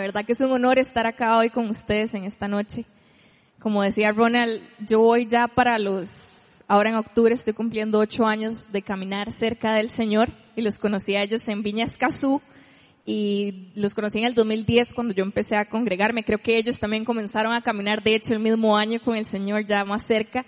de verdad que es un honor estar acá hoy con ustedes en esta noche. Como decía Ronald, yo voy ya para los, ahora en octubre estoy cumpliendo ocho años de caminar cerca del Señor y los conocí a ellos en Viña Escazú y los conocí en el 2010 cuando yo empecé a congregarme. Creo que ellos también comenzaron a caminar, de hecho, el mismo año con el Señor ya más cerca.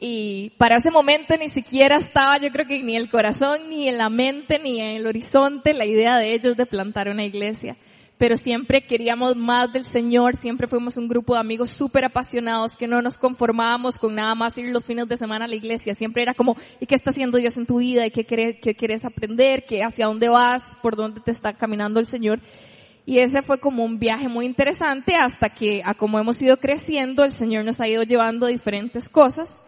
Y para ese momento ni siquiera estaba, yo creo que ni el corazón, ni en la mente, ni en el horizonte la idea de ellos de plantar una iglesia. Pero siempre queríamos más del Señor, siempre fuimos un grupo de amigos súper apasionados que no nos conformábamos con nada más ir los fines de semana a la iglesia. Siempre era como, ¿y qué está haciendo Dios en tu vida? ¿Y qué quieres, qué quieres aprender? ¿Qué, ¿Hacia dónde vas? ¿Por dónde te está caminando el Señor? Y ese fue como un viaje muy interesante hasta que, a como hemos ido creciendo, el Señor nos ha ido llevando diferentes cosas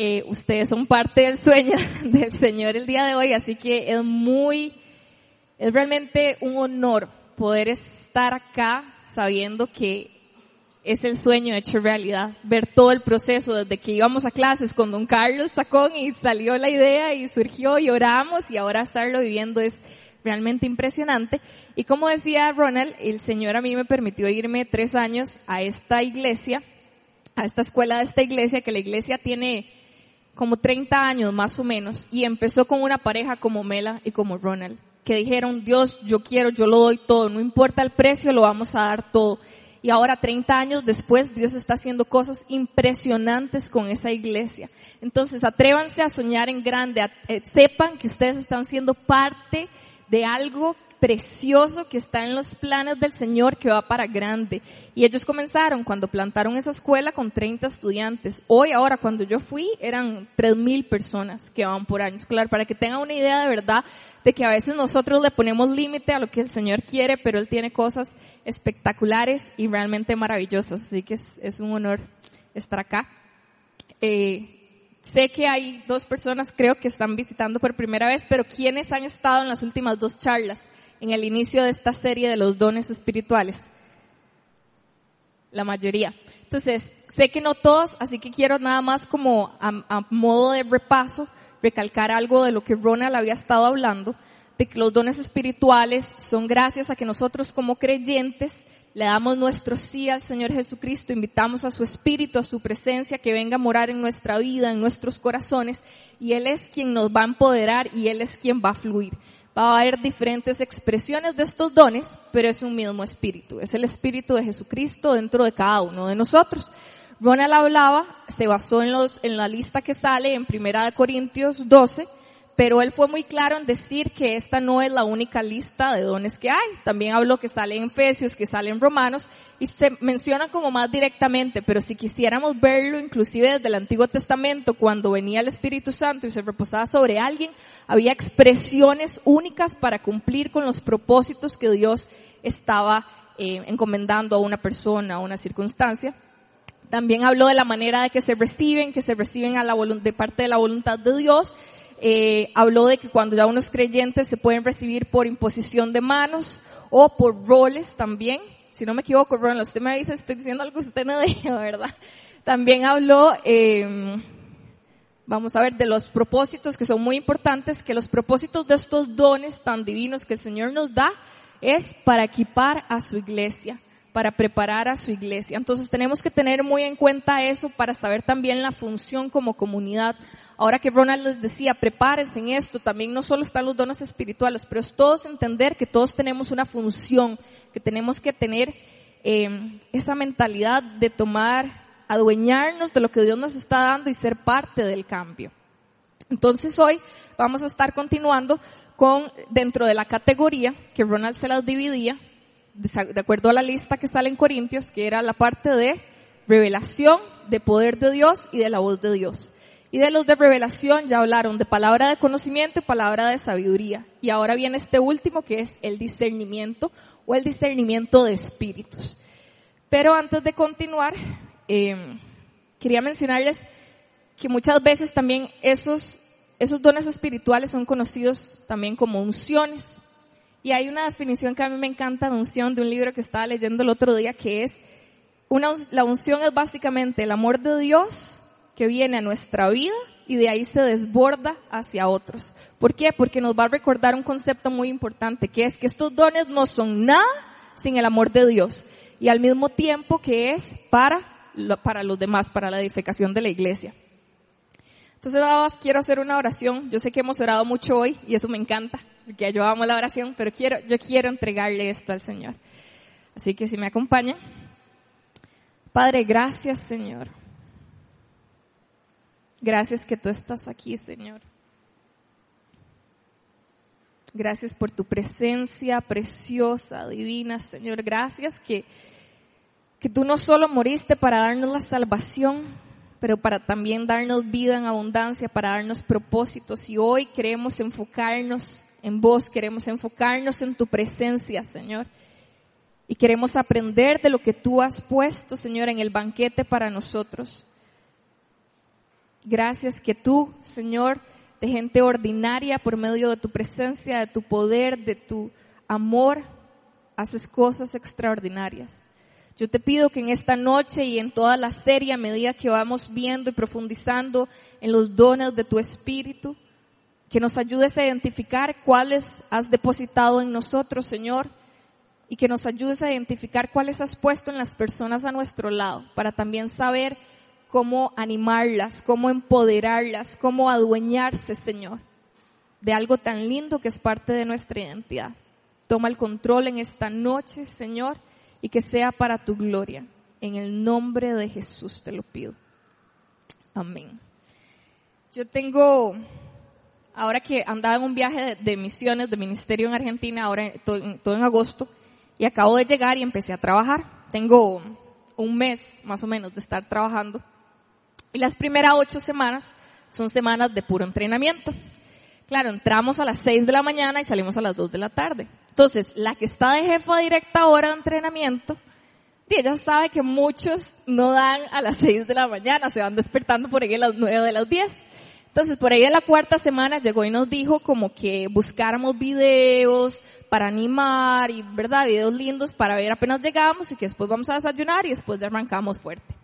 eh, ustedes son parte del sueño del Señor el día de hoy, así que es muy, es realmente un honor poder estar acá sabiendo que es el sueño hecho realidad, ver todo el proceso desde que íbamos a clases con don Carlos Sacón y salió la idea y surgió y oramos y ahora estarlo viviendo es realmente impresionante. Y como decía Ronald, el Señor a mí me permitió irme tres años a esta iglesia, a esta escuela de esta iglesia, que la iglesia tiene como 30 años más o menos, y empezó con una pareja como Mela y como Ronald, que dijeron, Dios, yo quiero, yo lo doy todo, no importa el precio, lo vamos a dar todo. Y ahora 30 años después, Dios está haciendo cosas impresionantes con esa iglesia. Entonces, atrévanse a soñar en grande, eh, sepan que ustedes están siendo parte de algo precioso que está en los planes del Señor que va para grande. Y ellos comenzaron cuando plantaron esa escuela con 30 estudiantes. Hoy, ahora, cuando yo fui, eran 3.000 personas que van por años. Claro, para que tengan una idea de verdad de que a veces nosotros le ponemos límite a lo que el Señor quiere, pero Él tiene cosas espectaculares y realmente maravillosas. Así que es, un honor estar acá. Eh, Sé que hay dos personas, creo que están visitando por primera vez, pero ¿quiénes han estado en las últimas dos charlas? en el inicio de esta serie de los dones espirituales. La mayoría. Entonces, sé que no todos, así que quiero nada más como a, modo de repaso recalcar algo de lo que Ronald había estado hablando, de que los dones espirituales son gracias a que nosotros como creyentes le damos nuestro sí al Señor Jesucristo, invitamos a su Espíritu, a su presencia, que venga a morar en nuestra vida, en nuestros corazones, y Él es quien nos va a empoderar y Él es quien va a fluir va a haber diferentes expresiones de estos dones, pero es un mismo espíritu. Es el espíritu de Jesucristo dentro de cada uno de nosotros. Ronald hablaba, se basó en, los, en la lista que sale en Primera de Corintios 12, pero él fue muy claro en decir que esta no es la única lista de dones que hay. También habló que sale en Efesios, que sale en Romanos, y se menciona como más directamente, pero si quisiéramos verlo inclusive desde el Antiguo Testamento, cuando venía el Espíritu Santo y se reposaba sobre alguien, había expresiones únicas para cumplir con los propósitos que Dios estaba eh, encomendando a una persona, a una circunstancia. También habló de la manera de que se reciben, que se reciben a la de parte de la voluntad de Dios, eh, habló de que cuando ya unos creyentes se pueden recibir por imposición de manos o por roles también. Si no me equivoco, Ronald, usted me dice, estoy diciendo algo que usted no dijo, ¿verdad? También habló, eh, vamos a ver, de los propósitos que son muy importantes, que los propósitos de estos dones tan divinos que el Señor nos da es para equipar a su iglesia para preparar a su iglesia. Entonces tenemos que tener muy en cuenta eso para saber también la función como comunidad. Ahora que Ronald les decía, prepárense en esto, también no solo están los dones espirituales, pero es todos entender que todos tenemos una función, que tenemos que tener eh, esa mentalidad de tomar, adueñarnos de lo que Dios nos está dando y ser parte del cambio. Entonces hoy vamos a estar continuando con, dentro de la categoría que Ronald se las dividía, de acuerdo a la lista que sale en Corintios, que era la parte de revelación, de poder de Dios y de la voz de Dios. Y de los de revelación ya hablaron de palabra de conocimiento y palabra de sabiduría. Y ahora viene este último que es el discernimiento o el discernimiento de espíritus. Pero antes de continuar, eh, quería mencionarles que muchas veces también esos, esos dones espirituales son conocidos también como unciones. Y hay una definición que a mí me encanta de unción de un libro que estaba leyendo el otro día que es, una, la unción es básicamente el amor de Dios que viene a nuestra vida y de ahí se desborda hacia otros. ¿Por qué? Porque nos va a recordar un concepto muy importante que es que estos dones no son nada sin el amor de Dios. Y al mismo tiempo que es para, para los demás, para la edificación de la iglesia. Entonces quiero hacer una oración. Yo sé que hemos orado mucho hoy y eso me encanta, porque yo amo la oración, pero quiero, yo quiero entregarle esto al Señor. Así que si me acompaña. Padre, gracias Señor. Gracias que tú estás aquí, Señor. Gracias por tu presencia preciosa, divina, Señor. Gracias que, que tú no solo moriste para darnos la salvación, pero para también darnos vida en abundancia, para darnos propósitos. Y hoy queremos enfocarnos en vos, queremos enfocarnos en tu presencia, Señor. Y queremos aprender de lo que tú has puesto, Señor, en el banquete para nosotros. Gracias que tú, Señor, de gente ordinaria por medio de tu presencia, de tu poder, de tu amor, haces cosas extraordinarias. Yo te pido que en esta noche y en toda la serie, a medida que vamos viendo y profundizando en los dones de tu Espíritu, que nos ayudes a identificar cuáles has depositado en nosotros, Señor, y que nos ayudes a identificar cuáles has puesto en las personas a nuestro lado, para también saber cómo animarlas, cómo empoderarlas, cómo adueñarse, Señor, de algo tan lindo que es parte de nuestra identidad. Toma el control en esta noche, Señor, y que sea para tu gloria. En el nombre de Jesús te lo pido. Amén. Yo tengo, ahora que andaba en un viaje de, misiones, de ministerio en Argentina, ahora todo en agosto, y acabo de llegar y empecé a trabajar. Tengo un mes más o menos de estar trabajando y las primeras ocho semanas son semanas de puro entrenamiento. Claro, entramos a las seis de la mañana y salimos a las dos de la tarde. Entonces, la que está de jefa directa ahora de entrenamiento, ella sabe que muchos no dan a las seis de la mañana, se van despertando por ahí a las nueve de las diez. Entonces, por ahí en la cuarta semana llegó y nos dijo como que buscáramos videos para animar y, ¿verdad? Videos lindos para ver apenas llegamos y que después vamos a desayunar y después ya arrancamos fuerte.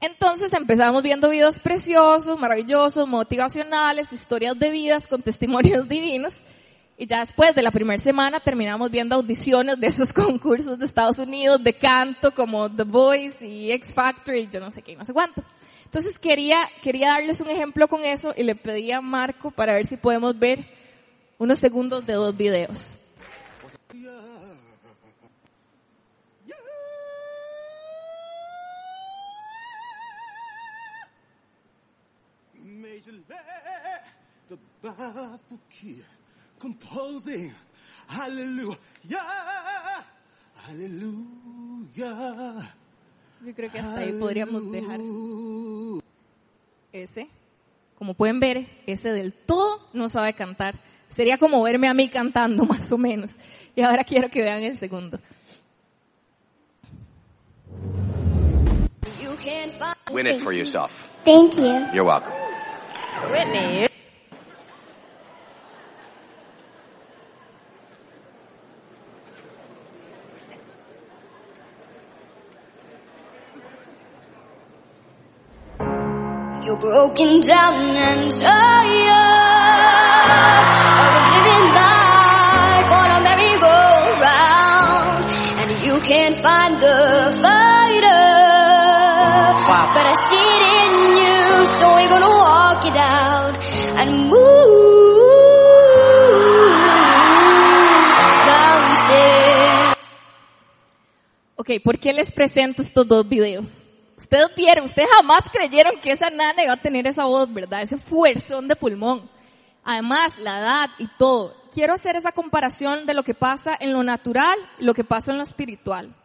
Entonces empezamos viendo videos preciosos, maravillosos, motivacionales, historias de vidas con testimonios divinos. Y ya después de la primera semana terminamos viendo audiciones de esos concursos de Estados Unidos de canto como The Voice y X Factor y yo no sé qué, no sé cuánto. Entonces quería, quería darles un ejemplo con eso y le pedí a Marco para ver si podemos ver unos segundos de dos videos. Yo creo que hasta ahí podríamos dejar ese. Como pueden ver, ese del todo no sabe cantar. Sería como verme a mí cantando, más o menos. Y ahora quiero que vean el segundo. Win it for yourself. Thank you. You're welcome. Whitney. Broken down and tired of living life on a merry-go-round, and you can't find the fighter. Wow. But I see it in you, so we're gonna walk it out and move. Ok, ¿por qué les presento estos dos videos? Ustedes vieron, ustedes jamás creyeron que esa nana iba a tener esa voz, ¿verdad? Ese fuerzón de pulmón. Además, la edad y todo. Quiero hacer esa comparación de lo que pasa en lo natural y lo que pasa en lo espiritual.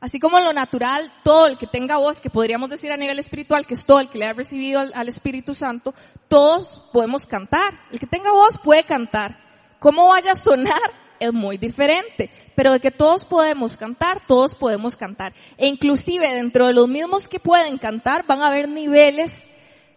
Así como en lo natural, todo el que tenga voz, que podríamos decir a nivel espiritual, que es todo el que le ha recibido al, al Espíritu Santo, todos podemos cantar. El que tenga voz puede cantar. ¿Cómo vaya a sonar? Es muy diferente, pero de que todos podemos cantar, todos podemos cantar. E inclusive dentro de los mismos que pueden cantar van a haber niveles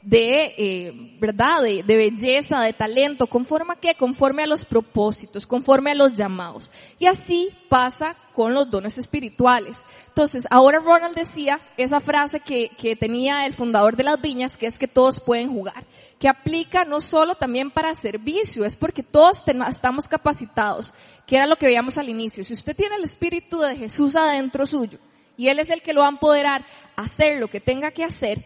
de, eh, ¿verdad? De, de, belleza, de talento, conforme a qué? Conforme a los propósitos, conforme a los llamados. Y así pasa con los dones espirituales. Entonces, ahora Ronald decía esa frase que, que tenía el fundador de las viñas, que es que todos pueden jugar, que aplica no solo también para servicio, es porque todos estamos capacitados, que era lo que veíamos al inicio. Si usted tiene el Espíritu de Jesús adentro suyo, y Él es el que lo va a empoderar a hacer lo que tenga que hacer,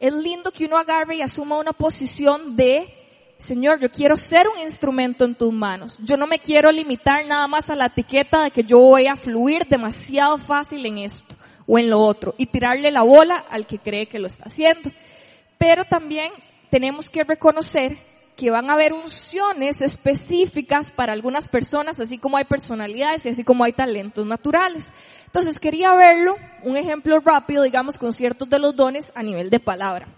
es lindo que uno agarre y asuma una posición de, Señor, yo quiero ser un instrumento en tus manos. Yo no me quiero limitar nada más a la etiqueta de que yo voy a fluir demasiado fácil en esto o en lo otro y tirarle la bola al que cree que lo está haciendo. Pero también tenemos que reconocer que van a haber unciones específicas para algunas personas, así como hay personalidades y así como hay talentos naturales. Entonces quería verlo, un ejemplo rápido, digamos, con ciertos de los dones a nivel de palabra.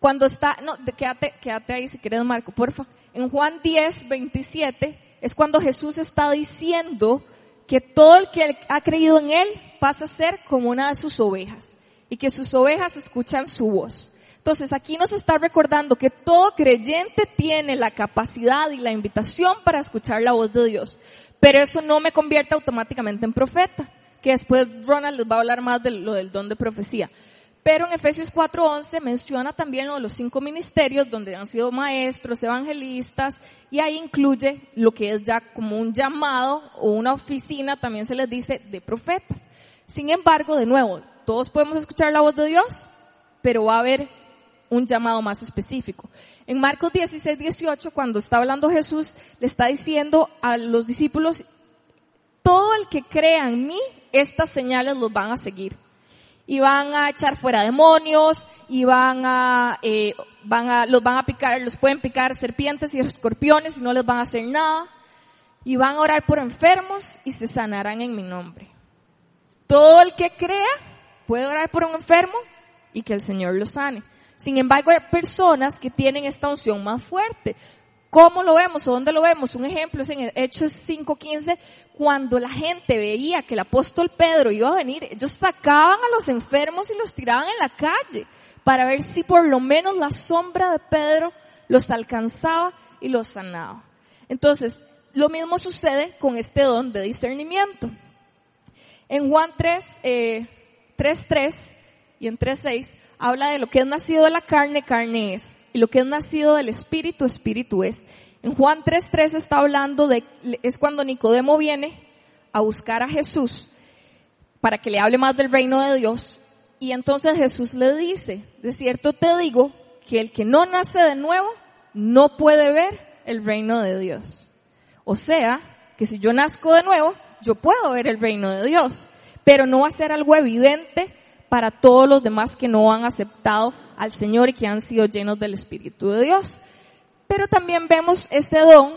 Cuando está, no, quédate, quédate ahí si quieres Marco, porfa. En Juan 10, 27 es cuando Jesús está diciendo que todo el que ha creído en Él pasa a ser como una de sus ovejas y que sus ovejas escuchan su voz. Entonces aquí nos está recordando que todo creyente tiene la capacidad y la invitación para escuchar la voz de Dios. Pero eso no me convierte automáticamente en profeta, que después Ronald les va a hablar más de lo del don de profecía. Pero en Efesios 4:11 menciona también lo de los cinco ministerios donde han sido maestros, evangelistas, y ahí incluye lo que es ya como un llamado o una oficina, también se les dice, de profetas. Sin embargo, de nuevo, todos podemos escuchar la voz de Dios, pero va a haber un llamado más específico. En Marcos 16, 18, cuando está hablando Jesús, le está diciendo a los discípulos, todo el que crea en mí, estas señales los van a seguir. Y van a echar fuera demonios, y van a, eh, van a, los van a picar, los pueden picar serpientes y escorpiones y no les van a hacer nada. Y van a orar por enfermos y se sanarán en mi nombre. Todo el que crea puede orar por un enfermo y que el Señor lo sane. Sin embargo, hay personas que tienen esta unción más fuerte. ¿Cómo lo vemos o dónde lo vemos? Un ejemplo es en Hechos 5.15, cuando la gente veía que el apóstol Pedro iba a venir, ellos sacaban a los enfermos y los tiraban en la calle para ver si por lo menos la sombra de Pedro los alcanzaba y los sanaba. Entonces, lo mismo sucede con este don de discernimiento. En Juan 3, eh, 3.3 y en 3.6 habla de lo que es nacido de la carne, carne es. Y lo que es nacido del espíritu, espíritu es. En Juan 3.3 está hablando de, es cuando Nicodemo viene a buscar a Jesús para que le hable más del reino de Dios. Y entonces Jesús le dice, de cierto te digo, que el que no nace de nuevo no puede ver el reino de Dios. O sea, que si yo nazco de nuevo, yo puedo ver el reino de Dios, pero no va a ser algo evidente para todos los demás que no han aceptado al Señor y que han sido llenos del Espíritu de Dios. Pero también vemos este don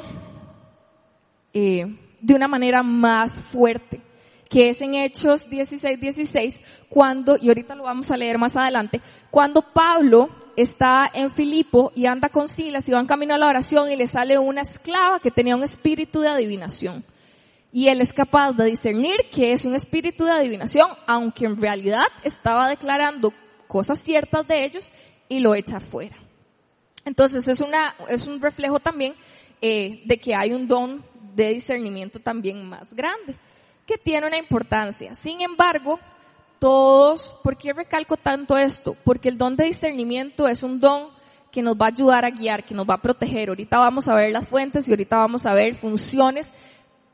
eh, de una manera más fuerte, que es en Hechos 16, 16, cuando, y ahorita lo vamos a leer más adelante, cuando Pablo está en Filipo y anda con Silas y van camino a la oración y le sale una esclava que tenía un espíritu de adivinación y él es capaz de discernir que es un espíritu de adivinación, aunque en realidad estaba declarando cosas ciertas de ellos y lo echa fuera. Entonces es una es un reflejo también eh, de que hay un don de discernimiento también más grande, que tiene una importancia. Sin embargo, todos, ¿por qué recalco tanto esto? Porque el don de discernimiento es un don que nos va a ayudar a guiar, que nos va a proteger. Ahorita vamos a ver las fuentes y ahorita vamos a ver funciones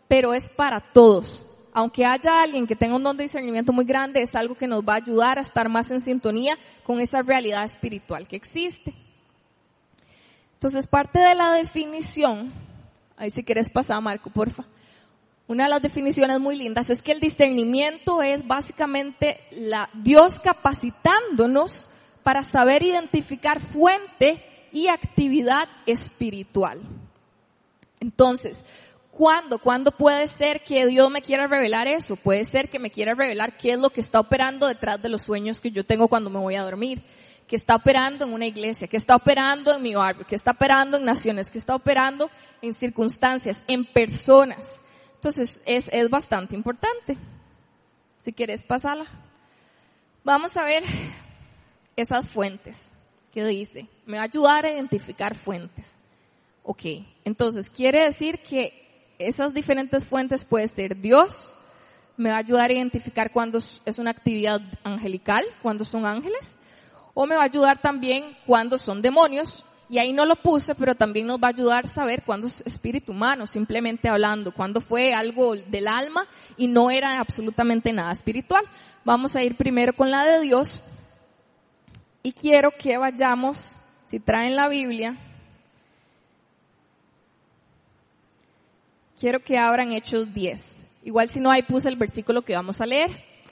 pero es para todos. Aunque haya alguien que tenga un don de discernimiento muy grande, es algo que nos va a ayudar a estar más en sintonía con esa realidad espiritual que existe. Entonces, parte de la definición, ahí si quieres pasar, Marco, porfa. Una de las definiciones muy lindas es que el discernimiento es básicamente la, Dios capacitándonos para saber identificar fuente y actividad espiritual. Entonces, ¿Cuándo? ¿Cuándo puede ser que Dios me quiera revelar eso? Puede ser que me quiera revelar qué es lo que está operando detrás de los sueños que yo tengo cuando me voy a dormir. Que está operando en una iglesia, que está operando en mi barrio, que está operando en naciones, que está operando en circunstancias, en personas. Entonces es, es bastante importante. Si quieres, pasarla. Vamos a ver esas fuentes. que dice, me va a ayudar a identificar fuentes. Ok, entonces quiere decir que esas diferentes fuentes puede ser Dios, me va a ayudar a identificar cuando es una actividad angelical, cuando son ángeles, o me va a ayudar también cuando son demonios, y ahí no lo puse, pero también nos va a ayudar a saber cuándo es espíritu humano, simplemente hablando, cuándo fue algo del alma y no era absolutamente nada espiritual. Vamos a ir primero con la de Dios y quiero que vayamos, si traen la Biblia, quiero que abran Hechos 10. Igual si no, ahí puse el versículo que vamos a leer,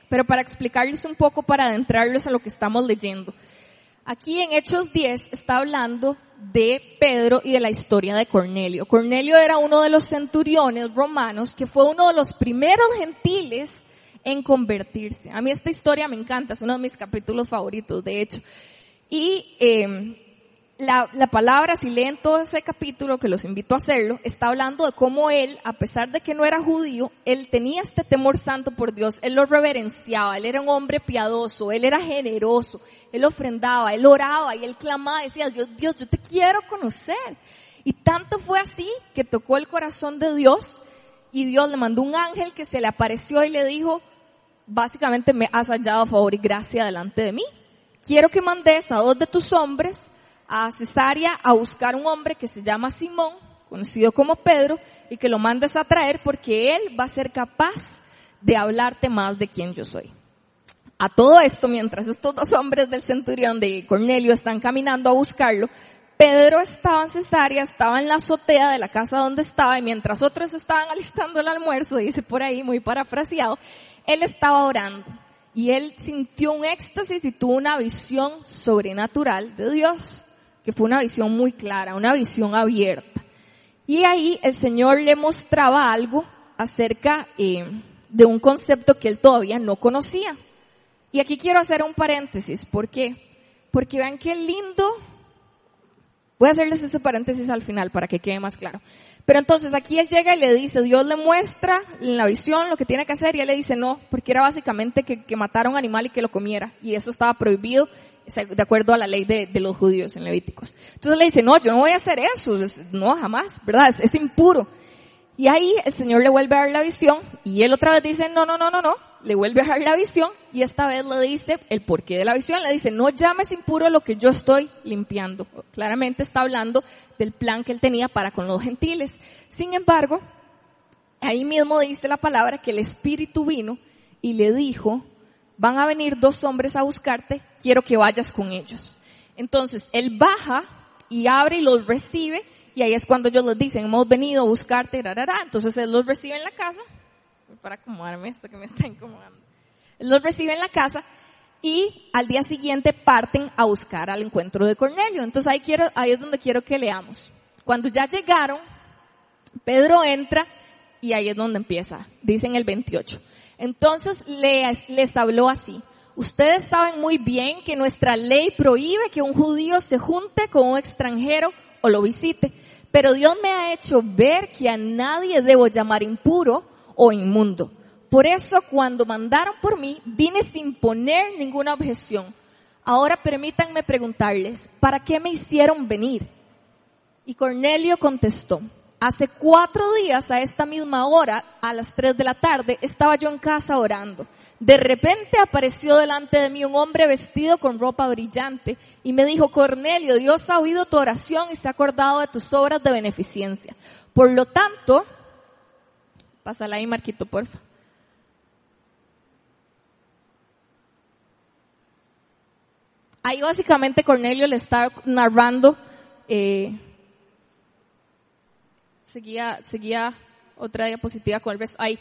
pero para explicarles un poco, para adentrarlos a lo que estamos leyendo. Aquí en Hechos 10 está hablando de Pedro y de la historia de Cornelio. Cornelio era uno de los centuriones romanos que fue uno de los primeros gentiles en convertirse. A mí esta historia me encanta, es uno de mis capítulos favoritos, de hecho. Y eh, la, la, palabra, si leen todo ese capítulo, que los invito a hacerlo, está hablando de cómo él, a pesar de que no era judío, él tenía este temor santo por Dios, él lo reverenciaba, él era un hombre piadoso, él era generoso, él ofrendaba, él oraba y él clamaba, decía, Dios, Dios, yo te quiero conocer. Y tanto fue así que tocó el corazón de Dios y Dios le mandó un ángel que se le apareció y le dijo, básicamente me has hallado favor y gracia delante de mí. Quiero que mandes a dos de tus hombres a Cesarea a buscar un hombre que se llama Simón, conocido como Pedro, y que lo mandes a traer porque él va a ser capaz de hablarte más de quién yo soy. A todo esto, mientras estos dos hombres del centurión de Cornelio están caminando a buscarlo, Pedro estaba en Cesarea, estaba en la azotea de la casa donde estaba, y mientras otros estaban alistando el almuerzo, dice por ahí, muy parafraseado, él estaba orando. Y él sintió un éxtasis y tuvo una visión sobrenatural de Dios que fue una visión muy clara, una visión abierta. Y ahí el Señor le mostraba algo acerca eh, de un concepto que él todavía no conocía. Y aquí quiero hacer un paréntesis, ¿por qué? Porque vean qué lindo, voy a hacerles ese paréntesis al final para que quede más claro. Pero entonces aquí él llega y le dice, Dios le muestra en la visión lo que tiene que hacer y él le dice no, porque era básicamente que, que matara un animal y que lo comiera. Y eso estaba prohibido de acuerdo a la ley de, los judíos en Levíticos. Entonces le dice, no, yo no voy a hacer eso, no, jamás, ¿verdad? Es, impuro. Y ahí el Señor le vuelve a dar la visión y él otra vez dice, no, no, no, no, no, le vuelve a dar la visión y esta vez le dice el porqué de la visión, le dice, no llames impuro lo que yo estoy limpiando. Claramente está hablando del plan que él tenía para con los gentiles. Sin embargo, ahí mismo dice la palabra que el Espíritu vino y le dijo, van a venir dos hombres a buscarte, quiero que vayas con ellos. Entonces, él baja y abre y los recibe, y ahí es cuando ellos les dicen, hemos venido a buscarte, rarara. entonces él los recibe en la casa, para acomodarme esto que me está incomodando. Él los recibe en la casa, y al día siguiente parten a buscar al encuentro de Cornelio. Entonces ahí quiero, ahí es donde quiero que leamos. Cuando ya llegaron, Pedro entra y ahí es donde empieza. Dicen el 28. Entonces les, habló así. Ustedes saben muy bien que nuestra ley prohíbe que un judío se junte con un extranjero o lo visite. Pero Dios me ha hecho ver que a nadie debo llamar impuro o inmundo. Por eso cuando mandaron por mí, vine sin poner ninguna objeción. Ahora permítanme preguntarles, ¿para qué me hicieron venir? Y Cornelio contestó, Hace cuatro días a esta misma hora, a las tres de la tarde, estaba yo en casa orando. De repente apareció delante de mí un hombre vestido con ropa brillante y me dijo, Cornelio, Dios ha oído tu oración y se ha acordado de tus obras de beneficencia. Por lo tanto, pásala ahí, Marquito, porfa. Ahí básicamente Cornelio le está narrando eh, seguía, otra diapositiva con el beso. Ahí.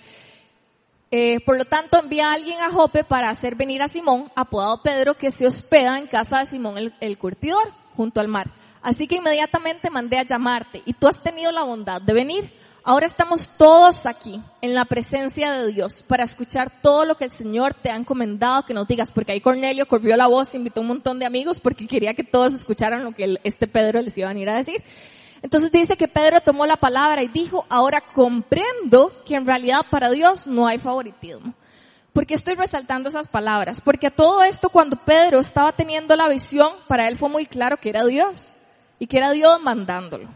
Eh, por lo tanto, envía a alguien a Jope para hacer venir a Simón, apodado Pedro, que se hospeda en casa de Simón el, el curtidor, junto al mar. Así que inmediatamente mandé a llamarte y tú has tenido la bondad de venir. Ahora estamos todos aquí en la presencia de Dios para escuchar todo lo que el Señor te ha encomendado que nos digas, porque ahí Cornelio corrió la voz, invitó un montón de amigos porque quería que todos escucharan lo que este Pedro les iba a venir a decir. Entonces dice que Pedro tomó la palabra y dijo, ahora comprendo que en realidad para Dios no hay favoritismo. ¿Por qué estoy resaltando esas palabras? Porque todo esto cuando Pedro estaba teniendo la visión, para él fue muy claro que era Dios y que era Dios mandándolo.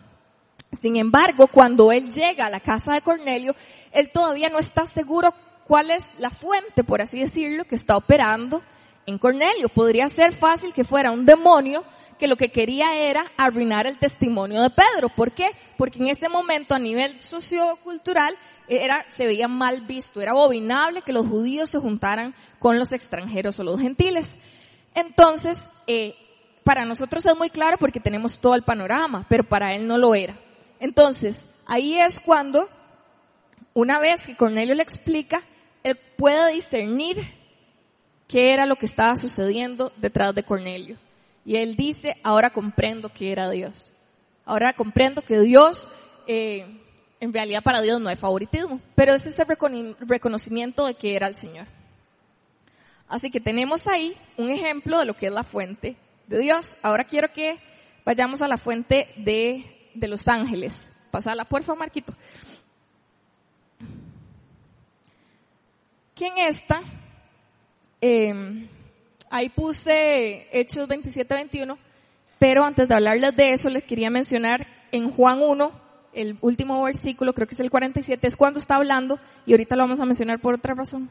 Sin embargo, cuando él llega a la casa de Cornelio, él todavía no está seguro cuál es la fuente, por así decirlo, que está operando en Cornelio. Podría ser fácil que fuera un demonio que lo que quería era arruinar el testimonio de Pedro. ¿Por qué? Porque en ese momento a nivel sociocultural era, se veía mal visto, era abominable que los judíos se juntaran con los extranjeros o los gentiles. Entonces, eh, para nosotros es muy claro porque tenemos todo el panorama, pero para él no lo era. Entonces, ahí es cuando, una vez que Cornelio le explica, él puede discernir qué era lo que estaba sucediendo detrás de Cornelio. Y él dice, ahora comprendo que era Dios. Ahora comprendo que Dios eh, en realidad para Dios no hay favoritismo, pero es ese reconocimiento de que era el Señor. Así que tenemos ahí un ejemplo de lo que es la fuente de Dios. Ahora quiero que vayamos a la fuente de, de los ángeles. Pasala, favor, Marquito. ¿Quién está? Eh, ahí puse Hechos 27-21, pero antes de hablarles de eso les quería mencionar en Juan 1, el último versículo, creo que es el 47, es cuando está hablando, y ahorita lo vamos a mencionar por otra razón.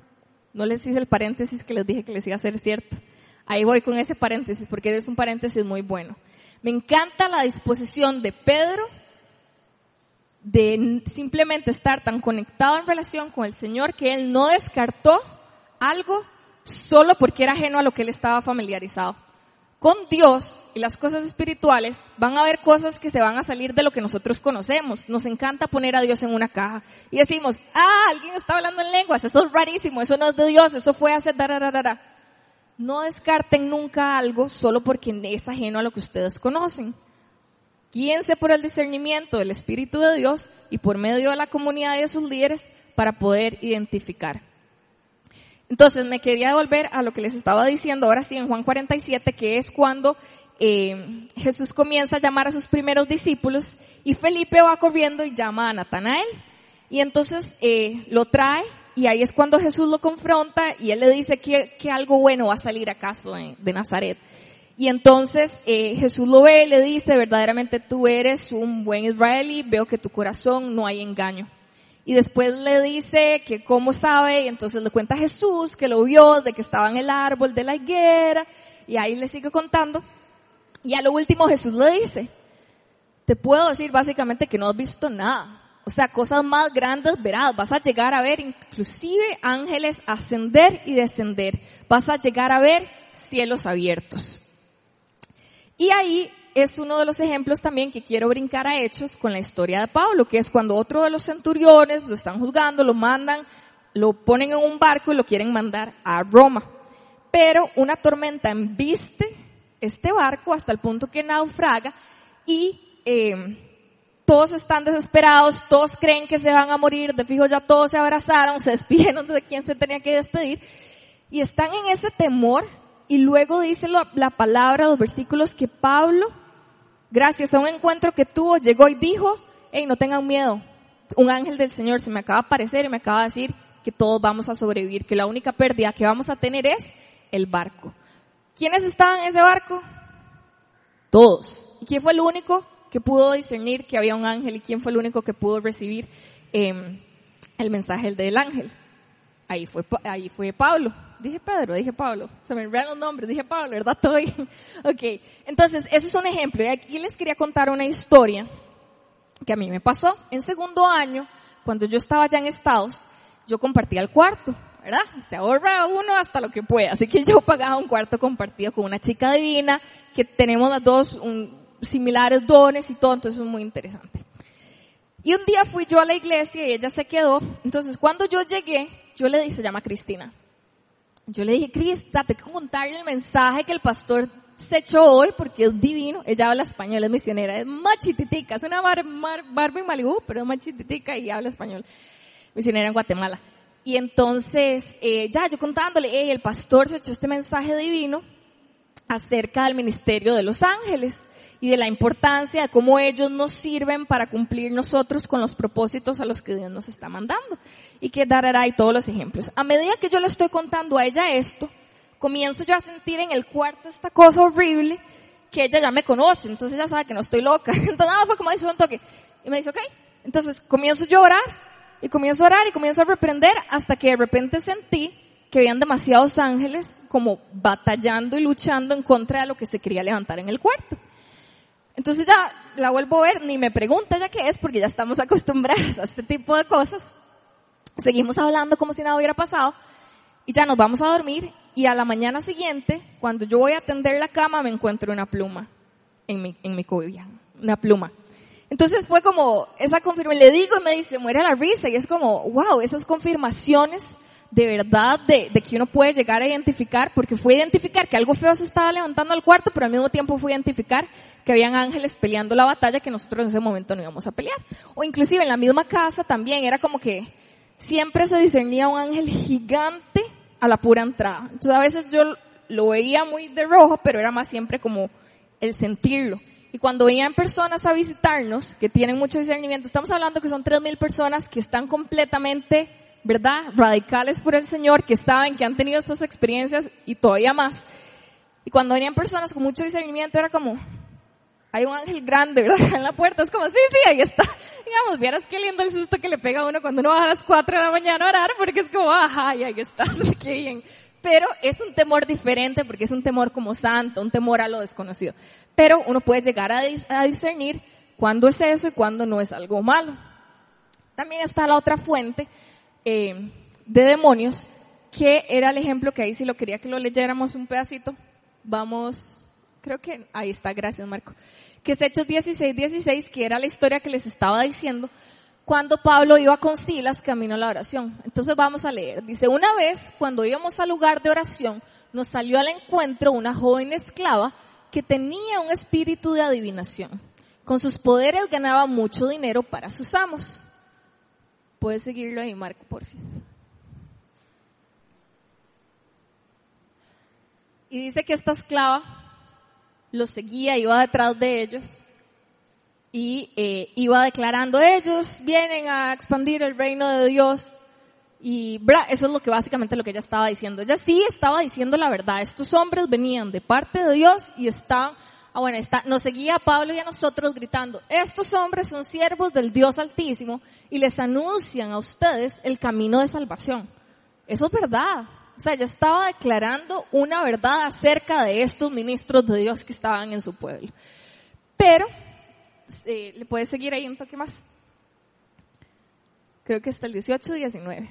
No les hice el paréntesis que les dije que les iba a ser cierto. Ahí voy con ese paréntesis, porque es un paréntesis muy bueno. Me encanta la disposición de Pedro de simplemente estar tan conectado en relación con el Señor que él no descartó algo solo porque era ajeno a lo que él estaba familiarizado con Dios y las cosas espirituales, van a haber cosas que se van a salir de lo que nosotros conocemos. Nos encanta poner a Dios en una caja y decimos, ah, alguien está hablando en lenguas, eso es rarísimo, eso no es de Dios, eso fue hace dararara. No descarten nunca algo solo porque es ajeno a lo que ustedes conocen. Guíense por el discernimiento del Espíritu de Dios y por medio de la comunidad de sus líderes para poder identificar. Entonces me quería volver a lo que les estaba diciendo ahora sí en Juan 47, que es cuando eh, Jesús comienza a llamar a sus primeros discípulos y Felipe va corriendo y llama a Natanael. Y entonces eh, lo trae y ahí es cuando Jesús lo confronta y él le dice que, que algo bueno va a salir acaso de Nazaret. Y entonces eh, Jesús lo ve y le dice, verdaderamente tú eres un buen israelí, veo que tu corazón no hay engaño. Y después le dice que cómo sabe, y entonces le cuenta a Jesús que lo vio, de que estaba en el árbol de la higuera, y ahí le sigue contando. Y a lo último Jesús le dice, te puedo decir básicamente que no has visto nada. O sea, cosas más grandes verás. Vas a llegar a ver inclusive ángeles ascender y descender. Vas a llegar a ver cielos abiertos. Y ahí es uno de los ejemplos también que quiero brincar a hechos con la historia de Pablo, que es cuando otro de los centuriones lo están juzgando, lo mandan, lo ponen en un barco y lo quieren mandar a Roma. Pero una tormenta embiste este barco hasta el punto que naufraga y eh, todos están desesperados, todos creen que se van a morir, de fijo ya todos se abrazaron, se despidieron de quien se tenía que despedir y están en ese temor y luego dice la, palabra, los versículos que Pablo, gracias a un encuentro que tuvo, llegó y dijo, hey, no tengan miedo. Un ángel del Señor se me acaba de aparecer y me acaba de decir que todos vamos a sobrevivir, que la única pérdida que vamos a tener es el barco. ¿Quiénes estaban en ese barco? Todos. ¿Y quién fue el único que pudo discernir que había un ángel y quién fue el único que pudo recibir em, el mensaje del ángel? Ahí fue, ahí fue Pablo. Dije Pedro, dije Pablo. Se me enredan los nombres, dije Pablo, ¿verdad? Todo Ok. Entonces, eso es un ejemplo. Y aquí les quería contar una historia que a mí me pasó. En segundo año, cuando yo estaba ya en Estados, yo compartía el cuarto, ¿verdad? Se ahorra uno hasta lo que pueda. Así que yo pagaba un cuarto compartido con una chica divina, que tenemos las dos similares dones y todo, entonces es muy interesante. Y un día fui yo a la iglesia y ella se quedó. Entonces, cuando yo llegué, yo le dije, se llama Cristina. Yo le dije, Crista, te que contarle el mensaje que el pastor se echó hoy porque es divino. Ella habla español, es misionera, es machititica, es una bar, Barbie Malibu, pero es machititica y habla español. Misionera en Guatemala. Y entonces, eh, ya yo contándole, el pastor se echó este mensaje divino acerca del ministerio de los ángeles. Y de la importancia de cómo ellos nos sirven para cumplir nosotros con los propósitos a los que Dios nos está mandando. Y que dará y todos los ejemplos. A medida que yo le estoy contando a ella esto, comienzo yo a sentir en el cuarto esta cosa horrible que ella ya me conoce, entonces ella sabe que no estoy loca. Entonces nada, fue como dice un toque. Y me dice, ok. Entonces comienzo yo a orar, y comienzo a orar, y comienzo a reprender, hasta que de repente sentí que habían demasiados ángeles como batallando y luchando en contra de lo que se quería levantar en el cuarto. Entonces ya la vuelvo a ver, ni me pregunta ya qué es, porque ya estamos acostumbrados a este tipo de cosas. Seguimos hablando como si nada hubiera pasado y ya nos vamos a dormir y a la mañana siguiente, cuando yo voy a atender la cama, me encuentro una pluma en mi, en mi una pluma. Entonces fue como esa confirmación, le digo y me dice, muere la risa y es como, wow, esas confirmaciones de verdad de, de, que uno puede llegar a identificar, porque fue identificar que algo feo se estaba levantando al cuarto, pero al mismo tiempo fue identificar que habían ángeles peleando la batalla que nosotros en ese momento no íbamos a pelear. O inclusive en la misma casa también era como que siempre se discernía un ángel gigante a la pura entrada. Entonces a veces yo lo veía muy de rojo, pero era más siempre como el sentirlo. Y cuando venían personas a visitarnos, que tienen mucho discernimiento, estamos hablando que son 3.000 personas que están completamente ¿verdad? Radicales por el Señor, que saben que han tenido estas experiencias y todavía más. Y cuando venían personas con mucho discernimiento era como, hay un ángel grande, ¿verdad? En la puerta, es como, sí, sí, ahí está. Digamos, vieras qué lindo el susto que le pega a uno cuando uno va a las 4 de la mañana a orar, porque es como, ajá, y ahí está, qué bien. Pero es un temor diferente porque es un temor como santo, un temor a lo desconocido. Pero uno puede llegar a, a discernir cuándo es eso y cuándo no es algo malo. También está la otra fuente, eh, de demonios, que era el ejemplo que ahí si lo quería que lo leyéramos un pedacito. Vamos, creo que ahí está, gracias Marco. Que es Hechos 16, 16, que era la historia que les estaba diciendo cuando Pablo iba con Silas camino a la oración. Entonces vamos a leer. Dice, una vez cuando íbamos al lugar de oración, nos salió al encuentro una joven esclava que tenía un espíritu de adivinación. Con sus poderes ganaba mucho dinero para sus amos. Puedes seguirlo ahí, Marco, porfis. Y dice que esta esclava los seguía, iba detrás de ellos y eh, iba declarando, ellos vienen a expandir el reino de Dios. Y eso es lo que básicamente lo que ella estaba diciendo. Ella sí estaba diciendo la verdad. Estos hombres venían de parte de Dios y estaban Ah, bueno, está, nos seguía a Pablo y a nosotros gritando, estos hombres son siervos del Dios Altísimo y les anuncian a ustedes el camino de salvación. Eso es verdad. O sea, ya estaba declarando una verdad acerca de estos ministros de Dios que estaban en su pueblo. Pero, ¿le puede seguir ahí un toque más? Creo que hasta el 18 19.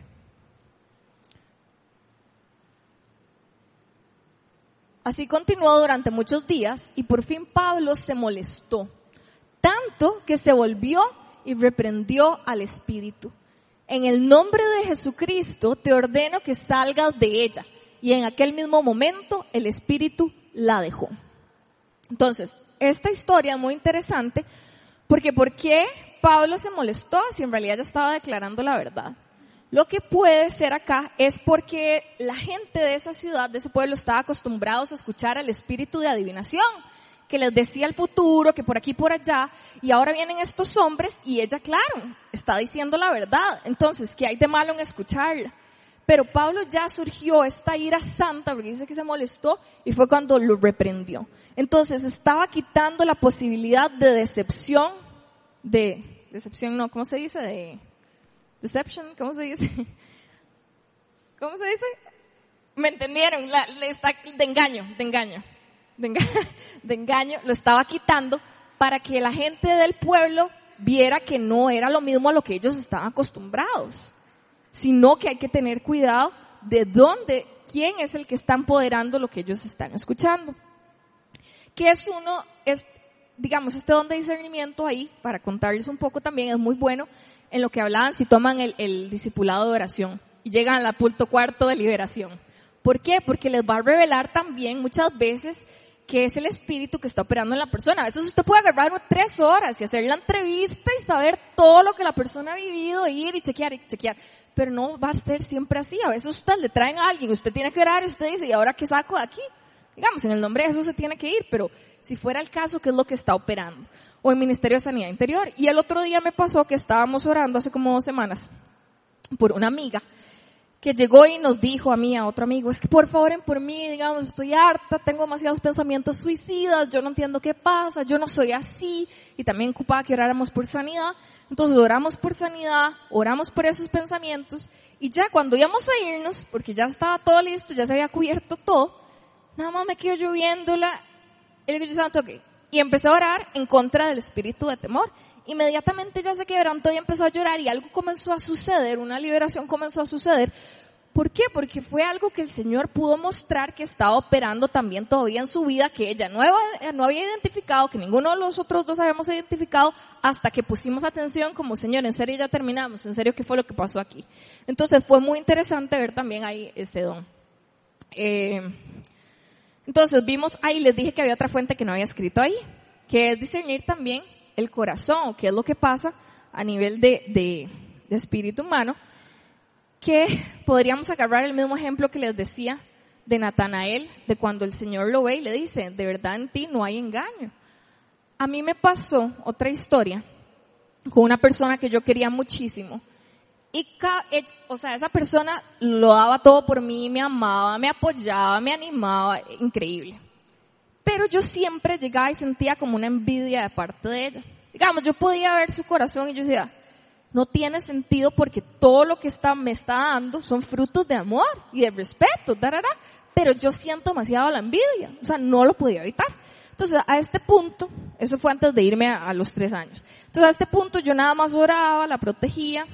Así continuó durante muchos días y por fin Pablo se molestó, tanto que se volvió y reprendió al espíritu. En el nombre de Jesucristo te ordeno que salgas de ella. Y en aquel mismo momento el espíritu la dejó. Entonces, esta historia es muy interesante porque ¿por qué Pablo se molestó si en realidad ya estaba declarando la verdad? Lo que puede ser acá es porque la gente de esa ciudad, de ese pueblo, estaba acostumbrados a escuchar al espíritu de adivinación, que les decía el futuro, que por aquí, por allá, y ahora vienen estos hombres y ella, claro, está diciendo la verdad. Entonces, ¿qué hay de malo en escucharla? Pero Pablo ya surgió esta ira santa, porque dice que se molestó, y fue cuando lo reprendió. Entonces, estaba quitando la posibilidad de decepción, de, decepción no, ¿cómo se dice? De, Deception, ¿cómo se dice? ¿Cómo se dice? ¿Me entendieron? La, de engaño, de engaño, de engaño, lo estaba quitando para que la gente del pueblo viera que no era lo mismo a lo que ellos estaban acostumbrados, sino que hay que tener cuidado de dónde, quién es el que está empoderando lo que ellos están escuchando. Que es uno, es, digamos, este don de discernimiento ahí, para contarles un poco también, es muy bueno, en lo que hablaban si toman el, el discipulado de oración y llegan al punto cuarto de liberación. ¿Por qué? Porque les va a revelar también muchas veces que es el espíritu que está operando en la persona. A veces usted puede agarrar tres horas y hacer la entrevista y saber todo lo que la persona ha vivido, ir y chequear y chequear. Pero no va a ser siempre así. A veces usted le traen a alguien, usted tiene que orar y usted dice, ¿y ahora qué saco de aquí? Digamos, en el nombre de Jesús se tiene que ir, pero si fuera el caso, ¿qué es lo que está operando? O el Ministerio de Sanidad Interior. Y el otro día me pasó que estábamos orando hace como dos semanas por una amiga que llegó y nos dijo a mí, a otro amigo, es que por favor en por mí, digamos, estoy harta, tengo demasiados pensamientos suicidas, yo no entiendo qué pasa, yo no soy así, y también ocupaba que oráramos por sanidad. Entonces oramos por sanidad, oramos por esos pensamientos, y ya cuando íbamos a irnos, porque ya estaba todo listo, ya se había cubierto todo, nada más me quedo lloviéndola el Espíritu Santo, ok. Y empecé a orar en contra del espíritu de temor inmediatamente ya se quebrantó y empezó a llorar y algo comenzó a suceder, una liberación comenzó a suceder. ¿Por qué? Porque fue algo que el Señor pudo mostrar que estaba operando también todavía en su vida, que ella no, había identificado, que ninguno de los otros dos habíamos identificado, hasta que pusimos atención como Señor, en serio ya terminamos, en serio qué fue lo que pasó aquí. Entonces fue muy interesante ver también ahí ese don. Eh, entonces vimos ahí, les dije que había otra fuente que no había escrito ahí, que es discernir también el corazón, qué es lo que pasa a nivel de, de, espíritu humano, que podríamos agarrar el mismo ejemplo que les decía de Natanael, de cuando el Señor lo ve y le dice, de verdad en ti no hay engaño. A mí me pasó otra historia con una persona que yo quería muchísimo. Y, eh, o sea, esa persona lo daba todo por mí, me amaba, me apoyaba, me animaba, increíble. Pero yo siempre llegaba y sentía como una envidia de parte de ella. Digamos, yo podía ver su corazón y yo decía, no tiene sentido porque todo lo que está, me está dando son frutos de amor y de respeto, pero yo siento demasiado la envidia, o sea, no lo podía evitar. Entonces, a este punto, eso fue antes de irme a, los tres años. Entonces, a este punto yo nada más oraba, la protegía.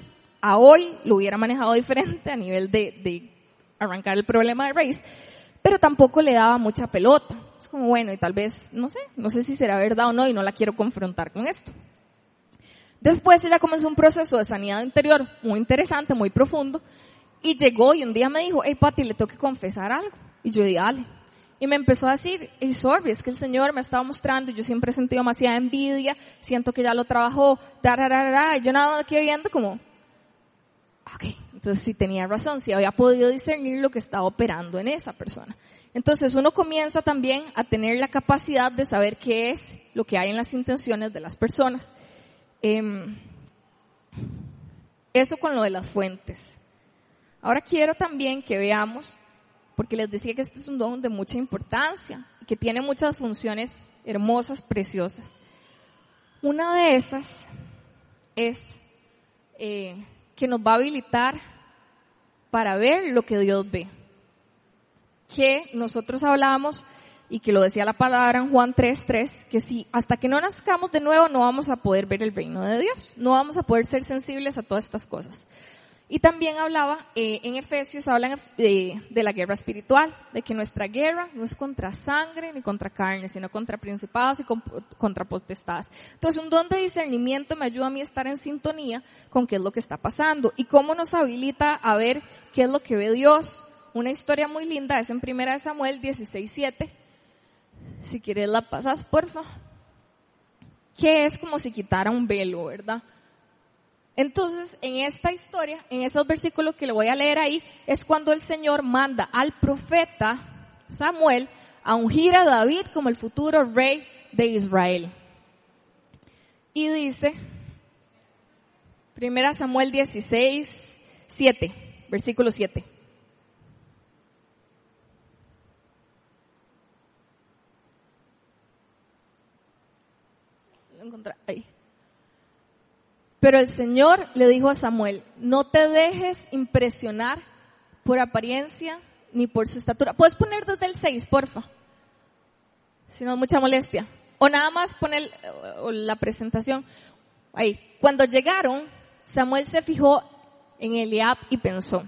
A hoy lo hubiera manejado diferente a nivel de, de arrancar el problema de raíz, pero tampoco le daba mucha pelota como, bueno, y tal vez, no sé, no sé si será verdad o no y no la quiero confrontar con esto. Después ella comenzó un proceso de sanidad interior muy interesante, muy profundo, y llegó y un día me dijo, hey Pati, le tengo que confesar algo. Y yo dije, dale. Y me empezó a decir, hey sorry, es que el Señor me estaba mostrando, yo siempre he sentido demasiada envidia, siento que ya lo trabajó, y yo nada más viendo como, ok, entonces sí tenía razón, sí había podido discernir lo que estaba operando en esa persona. Entonces uno comienza también a tener la capacidad de saber qué es lo que hay en las intenciones de las personas. Em, eso con lo de las fuentes. Ahora quiero también que veamos, porque les decía que este es un don de mucha importancia y que tiene muchas funciones hermosas, preciosas. Una de esas es eh, que nos va a habilitar para ver lo que Dios ve que nosotros hablábamos y que lo decía la palabra en Juan 3.3, que si hasta que no nazcamos de nuevo no vamos a poder ver el reino de Dios, no vamos a poder ser sensibles a todas estas cosas. Y también hablaba, eh, en Efesios hablan de, de, la guerra espiritual, de que nuestra guerra no es contra sangre ni contra carne, sino contra principados y contra potestades. Entonces un don de discernimiento me ayuda a mí a estar en sintonía con qué es lo que está pasando y cómo nos habilita a ver qué es lo que ve Dios, una historia muy linda, es en Primera de Samuel 16.7. Si quieres la pasas, porfa. Que es como si quitara un velo, ¿verdad? Entonces, en esta historia, en esos versículos que le voy a leer ahí, es cuando el Señor manda al profeta Samuel a ungir a David como el futuro rey de Israel. Y dice, Primera Samuel 16, 7, versículo 7. Pero el Señor le dijo a Samuel, no te dejes impresionar por apariencia ni por su estatura. Puedes poner desde el 6, porfa. Si no, mucha molestia. O nada más poner la presentación. Ahí. Cuando llegaron, Samuel se fijó en Eliab y pensó,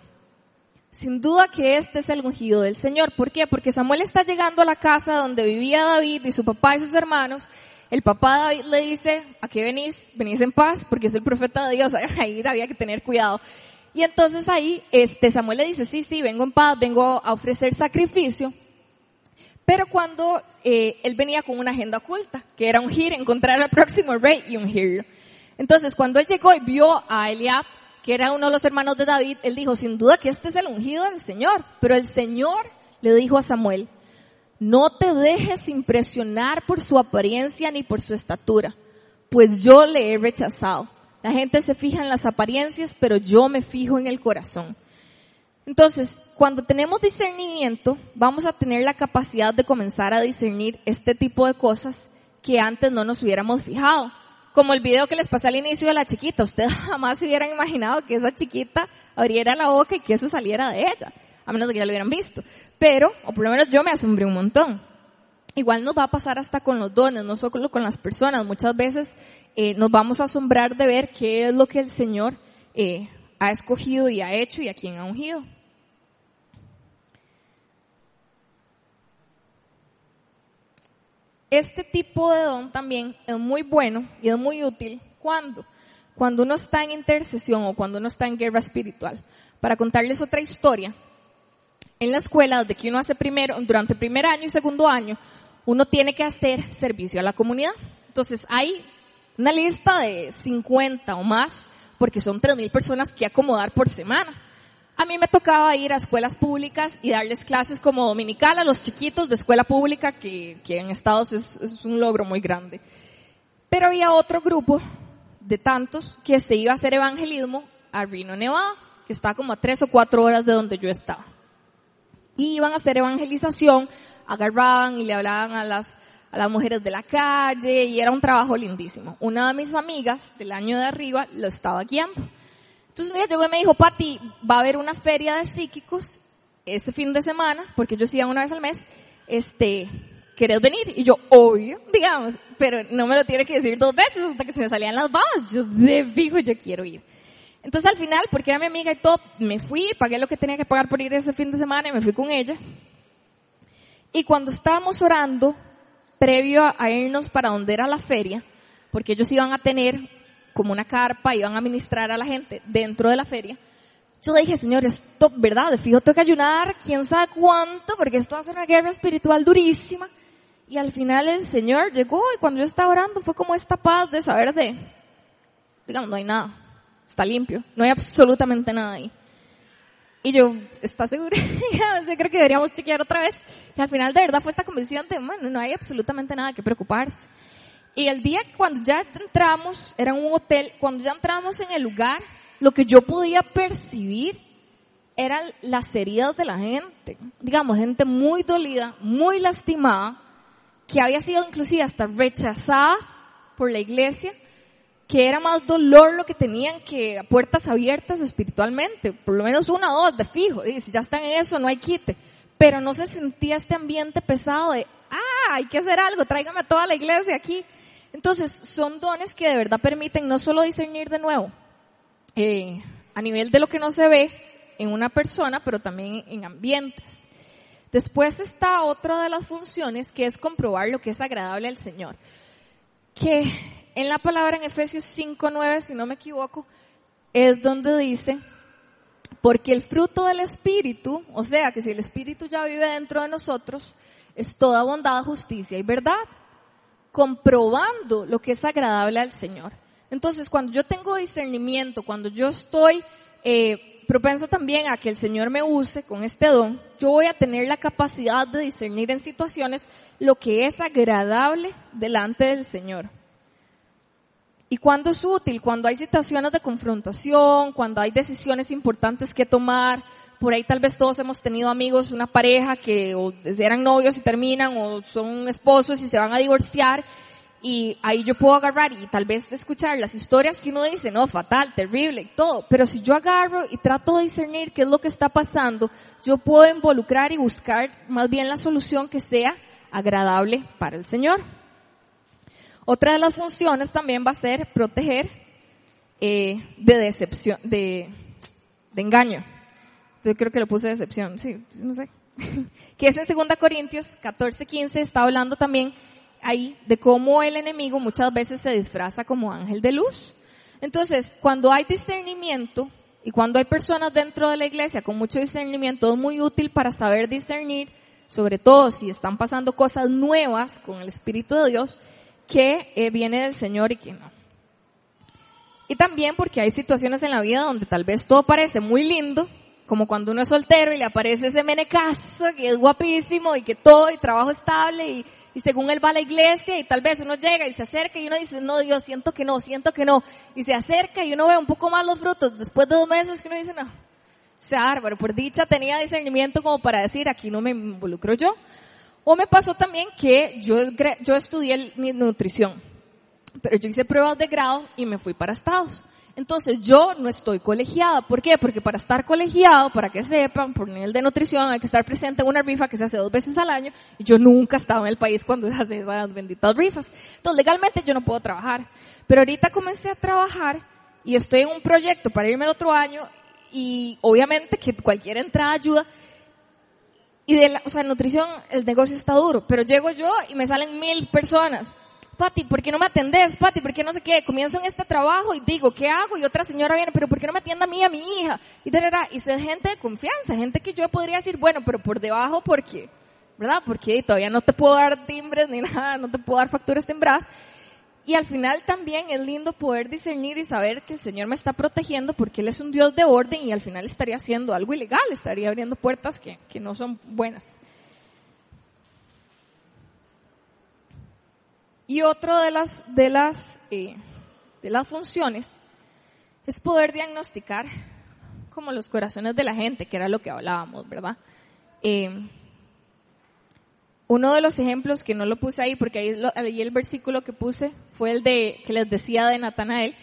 sin duda que este es el ungido del Señor. ¿Por qué? Porque Samuel está llegando a la casa donde vivía David y su papá y sus hermanos el papá David le dice, ¿a qué venís? Venís en paz, porque es el profeta de Dios, ahí había que tener cuidado. Y entonces ahí, este, Samuel le dice, sí, sí, vengo en paz, vengo a ofrecer sacrificio. Pero cuando eh, él venía con una agenda oculta, que era ungir, encontrar al próximo rey y ungirlo. Entonces cuando él llegó y vio a Eliab, que era uno de los hermanos de David, él dijo, sin duda que este es el ungido del Señor. Pero el Señor le dijo a Samuel, no te dejes impresionar por su apariencia ni por su estatura, pues yo le he rechazado. La gente se fija en las apariencias, pero yo me fijo en el corazón. Entonces, cuando tenemos discernimiento, vamos a tener la capacidad de comenzar a discernir este tipo de cosas que antes no nos hubiéramos fijado. Como el video que les pasé al inicio de la chiquita. Ustedes jamás se hubieran imaginado que esa chiquita abriera la boca y que eso saliera de ella. A menos de que ya lo hubieran visto. Pero, o por lo menos yo me asombré un montón. Igual nos va a pasar hasta con los dones, no solo con las personas. Muchas veces eh, nos vamos a asombrar de ver qué es lo que el Señor eh, ha escogido y ha hecho y a quién ha ungido. Este tipo de don también es muy bueno y es muy útil cuando cuando uno está en intercesión o cuando uno está en guerra espiritual. Para contarles otra historia, en la escuela, desde que uno hace primero, durante primer año y segundo año, uno tiene que hacer servicio a la comunidad. Entonces hay una lista de 50 o más, porque son 3.000 personas que acomodar por semana. A mí me tocaba ir a escuelas públicas y darles clases como dominical a los chiquitos de escuela pública, que, en Estados es, es un logro muy grande. Pero había otro grupo de tantos que se iba a hacer evangelismo a Reno, Nevada, que está como a tres o cuatro horas de donde yo estaba. Iban a hacer evangelización, agarraban y le hablaban a las, a las mujeres de la calle y era un trabajo lindísimo. Una de mis amigas del año de arriba lo estaba guiando. Entonces un día llegó y me dijo, Pati, va a haber una feria de psíquicos este fin de semana, porque yo hacía una vez al mes, este, ¿querés venir? Y yo, obvio, digamos, pero no me lo tiene que decir dos veces hasta que se me salían las babas. Yo de fijo, yo quiero ir. Entonces al final, porque era mi amiga y todo, me fui, pagué lo que tenía que pagar por ir ese fin de semana y me fui con ella. Y cuando estábamos orando, previo a irnos para donde era la feria, porque ellos iban a tener como una carpa, iban a ministrar a la gente dentro de la feria. Yo le dije, Señor, esto, ¿verdad? De fijo tengo que ayunar, quién sabe cuánto, porque esto va a ser una guerra espiritual durísima. Y al final el Señor llegó y cuando yo estaba orando fue como esta paz de saber de, digamos, no hay nada, está limpio, no hay absolutamente nada ahí. Y yo, ¿estás segura? yo creo que deberíamos chequear otra vez. Y al final de verdad fue esta convicción de, bueno, no hay absolutamente nada que preocuparse. Y el día cuando ya entramos, era un hotel, cuando ya entramos en el lugar, lo que yo podía percibir eran las heridas de la gente. Digamos, gente muy dolida, muy lastimada, que había sido inclusive hasta rechazada por la iglesia, que era más dolor lo que tenían que puertas abiertas espiritualmente, por lo menos una o dos de fijo, y si ya están en eso no hay quite, pero no se sentía este ambiente pesado de, ah, hay que hacer algo, tráigame a toda la iglesia aquí. Entonces, son dones que de verdad permiten no solo discernir de nuevo eh, a nivel de lo que no se ve en una persona, pero también en ambientes. Después está otra de las funciones que es comprobar lo que es agradable al Señor. Que en la palabra en Efesios 5.9, si no me equivoco, es donde dice, porque el fruto del Espíritu, o sea que si el Espíritu ya vive dentro de nosotros, es toda bondad, justicia y verdad comprobando lo que es agradable al Señor. Entonces, cuando yo tengo discernimiento, cuando yo estoy eh, propensa también a que el Señor me use con este don, yo voy a tener la capacidad de discernir en situaciones lo que es agradable delante del Señor. ¿Y cuando es útil? Cuando hay situaciones de confrontación, cuando hay decisiones importantes que tomar, por ahí tal vez todos hemos tenido amigos, una pareja que o eran novios y terminan o son esposos y se van a divorciar y ahí yo puedo agarrar y tal vez escuchar las historias que uno dice, no, fatal, terrible y todo, pero si yo agarro y trato de discernir qué es lo que está pasando, yo puedo involucrar y buscar más bien la solución que sea agradable para el Señor. Otra de las funciones también va a ser proteger eh, de decepción, de, de engaño. Yo creo que lo puse de excepción, sí, no sé. que es en 2 Corintios 14, 15, está hablando también ahí de cómo el enemigo muchas veces se disfraza como ángel de luz. Entonces, cuando hay discernimiento y cuando hay personas dentro de la iglesia con mucho discernimiento, es muy útil para saber discernir, sobre todo si están pasando cosas nuevas con el Espíritu de Dios, que eh, viene del Señor y que no. Y también porque hay situaciones en la vida donde tal vez todo parece muy lindo, como cuando uno es soltero y le aparece ese menecazo que es guapísimo y que todo y trabajo estable y, y según él va a la iglesia y tal vez uno llega y se acerca y uno dice, no Dios, siento que no, siento que no. Y se acerca y uno ve un poco más los frutos después de dos meses que uno dice, no, sea bárbaro, por dicha tenía discernimiento como para decir, aquí no me involucro yo. O me pasó también que yo, yo estudié nutrición, pero yo hice pruebas de grado y me fui para Estados. Entonces yo no estoy colegiada. ¿Por qué? Porque para estar colegiado, para que sepan, por nivel de nutrición hay que estar presente en una rifa que se hace dos veces al año y yo nunca estaba en el país cuando se hacen esas benditas rifas. Entonces legalmente yo no puedo trabajar. Pero ahorita comencé a trabajar y estoy en un proyecto para irme el otro año y obviamente que cualquier entrada ayuda y de la, o sea, nutrición, el negocio está duro, pero llego yo y me salen mil personas. Pati, ¿por qué no me atendés? Pati, ¿por qué no sé qué? Comienzo en este trabajo y digo, ¿qué hago? Y otra señora viene, pero ¿por qué no me atiende a mí, a mi hija? Y verdad, y es gente de confianza, gente que yo podría decir, bueno, pero por debajo, ¿por qué? ¿Verdad? Porque todavía no te puedo dar timbres ni nada, no te puedo dar facturas timbradas. Y al final también es lindo poder discernir y saber que el Señor me está protegiendo porque Él es un Dios de orden y al final estaría haciendo algo ilegal, estaría abriendo puertas que, que no son buenas. Y otro de las, de las, eh, de las funciones es poder diagnosticar como los corazones de la gente, que era lo que hablábamos, ¿verdad? Eh, uno de los ejemplos que no lo puse ahí, porque ahí, el versículo que puse fue el de que les decía de Natanael,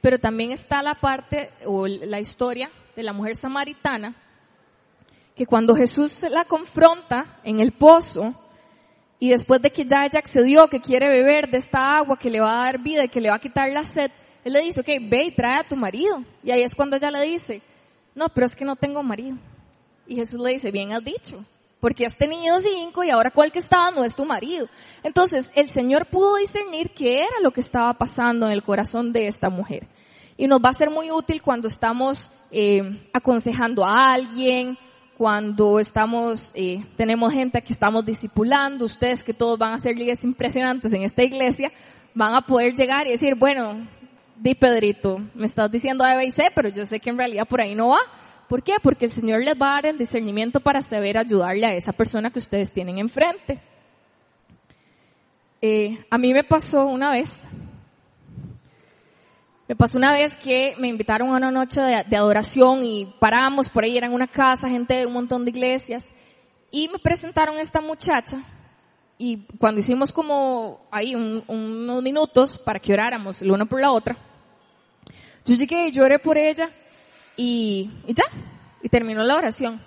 pero también está la parte o la historia de la mujer samaritana, que cuando Jesús la confronta en el pozo, y después de que ya ella accedió, que quiere beber de esta agua que le va a dar vida y que le va a quitar la sed, él le dice, ok, ve y trae a tu marido. Y ahí es cuando ella le dice, no, pero es que no tengo marido. Y Jesús le dice, bien has dicho, porque has tenido cinco y ahora cuál que estaba no es tu marido. Entonces, el Señor pudo discernir qué era lo que estaba pasando en el corazón de esta mujer. Y nos va a ser muy útil cuando estamos eh, aconsejando a alguien, cuando estamos, eh, tenemos gente que estamos discipulando, ustedes que todos van a ser líderes impresionantes en esta iglesia, van a poder llegar y decir, bueno, di Pedrito, me estás diciendo A, B C, pero yo sé que en realidad por ahí no va ¿Por qué? Porque el Señor les va a dar el discernimiento para saber ayudarle a esa persona que ustedes tienen enfrente. Eh, a mí me pasó una vez, me pasó una vez que me invitaron a una noche de, de adoración y paramos por ahí, era en una casa, gente de un montón de iglesias, y me presentaron a esta muchacha y cuando hicimos como ahí unos minutos para que oráramos la una por la otra, yo llegué y lloré por ella y, ya, y terminó la oración.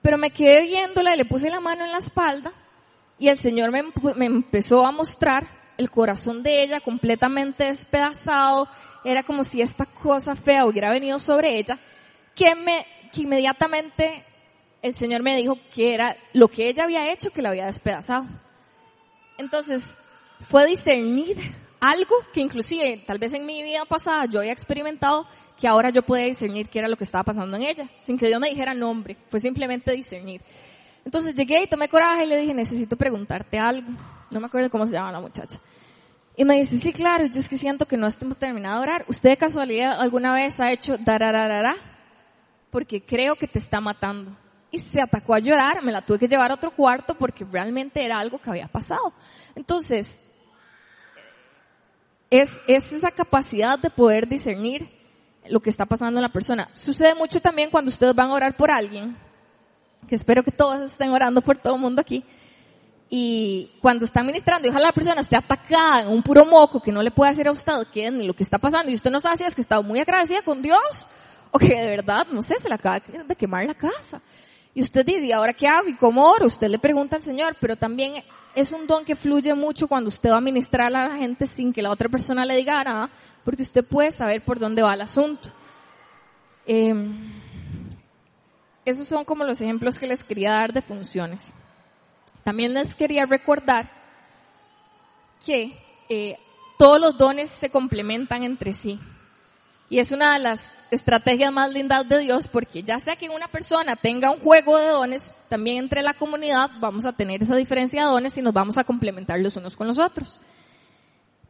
Pero me quedé viéndola y le puse la mano en la espalda y el Señor me, me empezó a mostrar el corazón de ella completamente despedazado. Era como si esta cosa fea hubiera venido sobre ella, que me, que inmediatamente el Señor me dijo que era lo que ella había hecho que la había despedazado. Entonces, fue discernir algo que inclusive tal vez en mi vida pasada yo había experimentado que ahora yo podía discernir qué era lo que estaba pasando en ella, sin que Dios me dijera nombre, fue simplemente discernir. Entonces llegué y tomé coraje y le dije, necesito preguntarte algo. No me acuerdo cómo se llama la muchacha. Y me dice, sí, claro, yo es que siento que no estemos terminado de orar. ¿Usted de casualidad alguna vez ha hecho darararara? Porque creo que te está matando. Y se atacó a llorar, me la tuve que llevar a otro cuarto porque realmente era algo que había pasado. Entonces, es, es esa capacidad de poder discernir lo que está pasando en la persona. Sucede mucho también cuando ustedes van a orar por alguien, que espero que todos estén orando por todo el mundo aquí, y cuando están ministrando y ojalá la persona esté atacada en un puro moco que no le puede hacer a usted ni lo que está pasando y usted no sabe si es que está muy agradecida con Dios o que de verdad, no sé, se le acaba de quemar la casa. Y usted dice, ¿y ahora qué hago? ¿Y cómo oro? Usted le pregunta al Señor, pero también es un don que fluye mucho cuando usted va a ministrar a la gente sin que la otra persona le diga nada, porque usted puede saber por dónde va el asunto. Em, esos son como los ejemplos que les quería dar de funciones. También les quería recordar que eh, todos los dones se complementan entre sí. Y es una de las estrategias más lindas de Dios porque ya sea que una persona tenga un juego de dones, también entre la comunidad vamos a tener esa diferencia de dones y nos vamos a complementar los unos con los otros.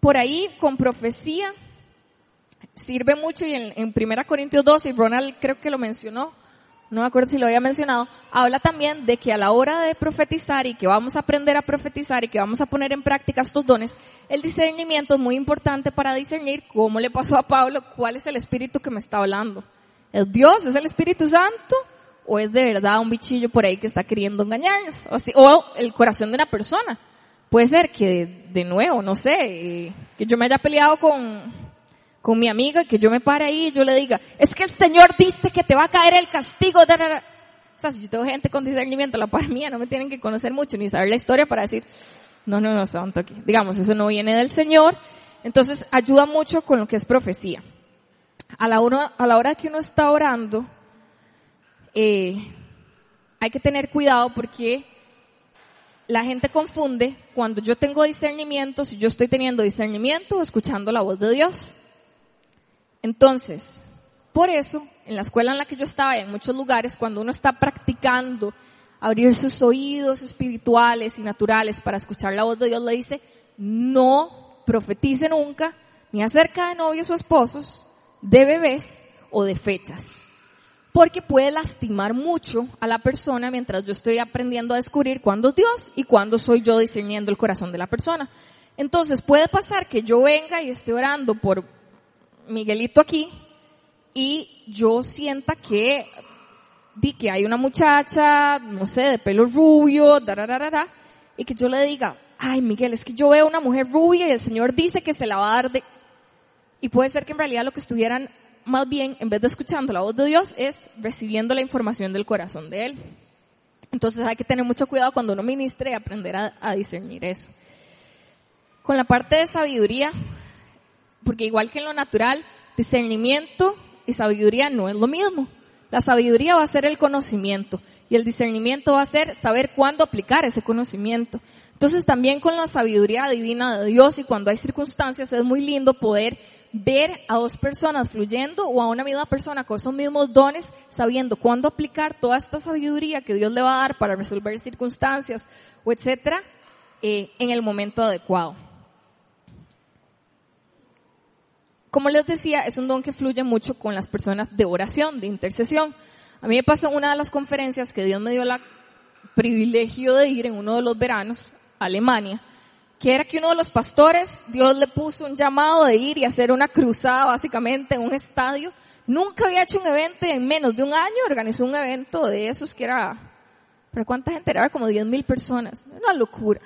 Por ahí, con profecía, sirve mucho y en, en 1 Corintios 12, y Ronald creo que lo mencionó, no me acuerdo si lo había mencionado, habla también de que a la hora de profetizar y que vamos a aprender a profetizar y que vamos a poner en práctica estos dones, el discernimiento es muy importante para discernir cómo le pasó a Pablo, cuál es el espíritu que me está hablando. ¿Es Dios? ¿Es el Espíritu Santo? ¿O es de verdad un bichillo por ahí que está queriendo engañarnos? O, o el corazón de una persona. Puede ser que, de nuevo, no sé, eh, que yo me haya peleado con, con mi amiga que yo me pare ahí y yo le diga, es que el Señor dice que te va a caer el castigo. O sea, si yo tengo gente con discernimiento, la par mía, no me tienen que conocer mucho ni saber la historia para decir, no, no, no, santo aquí. Digamos, eso no viene del Señor. Entonces, ayuda mucho con lo que es profecía. A la, hora, a la hora que uno está orando, eh, hay que tener cuidado porque la gente confunde cuando yo tengo discernimiento, si yo estoy teniendo discernimiento o escuchando la voz de Dios. Entonces, por eso, en la escuela en la que yo estaba y en muchos lugares, cuando uno está practicando abrir sus oídos espirituales y naturales para escuchar la voz de Dios, le dice, no profetice nunca, ni acerca de novios o esposos, de bebés o de fechas porque puede lastimar mucho a la persona mientras yo estoy aprendiendo a descubrir cuándo es Dios y cuándo soy yo discerniendo el corazón de la persona. Entonces puede pasar que yo venga y esté orando por Miguelito aquí y yo sienta que di que hay una muchacha, no sé, de pelo rubio, da y que yo le diga, ay Miguel, es que yo veo una mujer rubia y el Señor dice que se la va a dar de... Y puede ser que en realidad lo que estuvieran más bien, en vez de escuchando la voz de Dios, es recibiendo la información del corazón de Él. Entonces hay que tener mucho cuidado cuando uno ministre y aprender a, discernir eso. Con la parte de sabiduría, porque igual que en lo natural, discernimiento y sabiduría no es lo mismo. La sabiduría va a ser el conocimiento y el discernimiento va a ser saber cuándo aplicar ese conocimiento. Entonces también con la sabiduría divina de Dios y cuando hay circunstancias es muy lindo poder ver a dos personas fluyendo o a una misma persona con esos mismos dones, sabiendo cuándo aplicar toda esta sabiduría que Dios le va a dar para resolver circunstancias o etcétera, eh, en el momento adecuado. Como les decía, es un don que fluye mucho con las personas de oración, de intercesión. A mí me pasó en una de las conferencias que Dios me dio el privilegio de ir en uno de los veranos a Alemania que era que uno de los pastores, Dios le puso un llamado de ir y hacer una cruzada básicamente en un estadio. Nunca había hecho un evento y en menos de un año organizó un evento de esos que era, ¿para cuánta gente era? Como 10 mil personas. Una locura.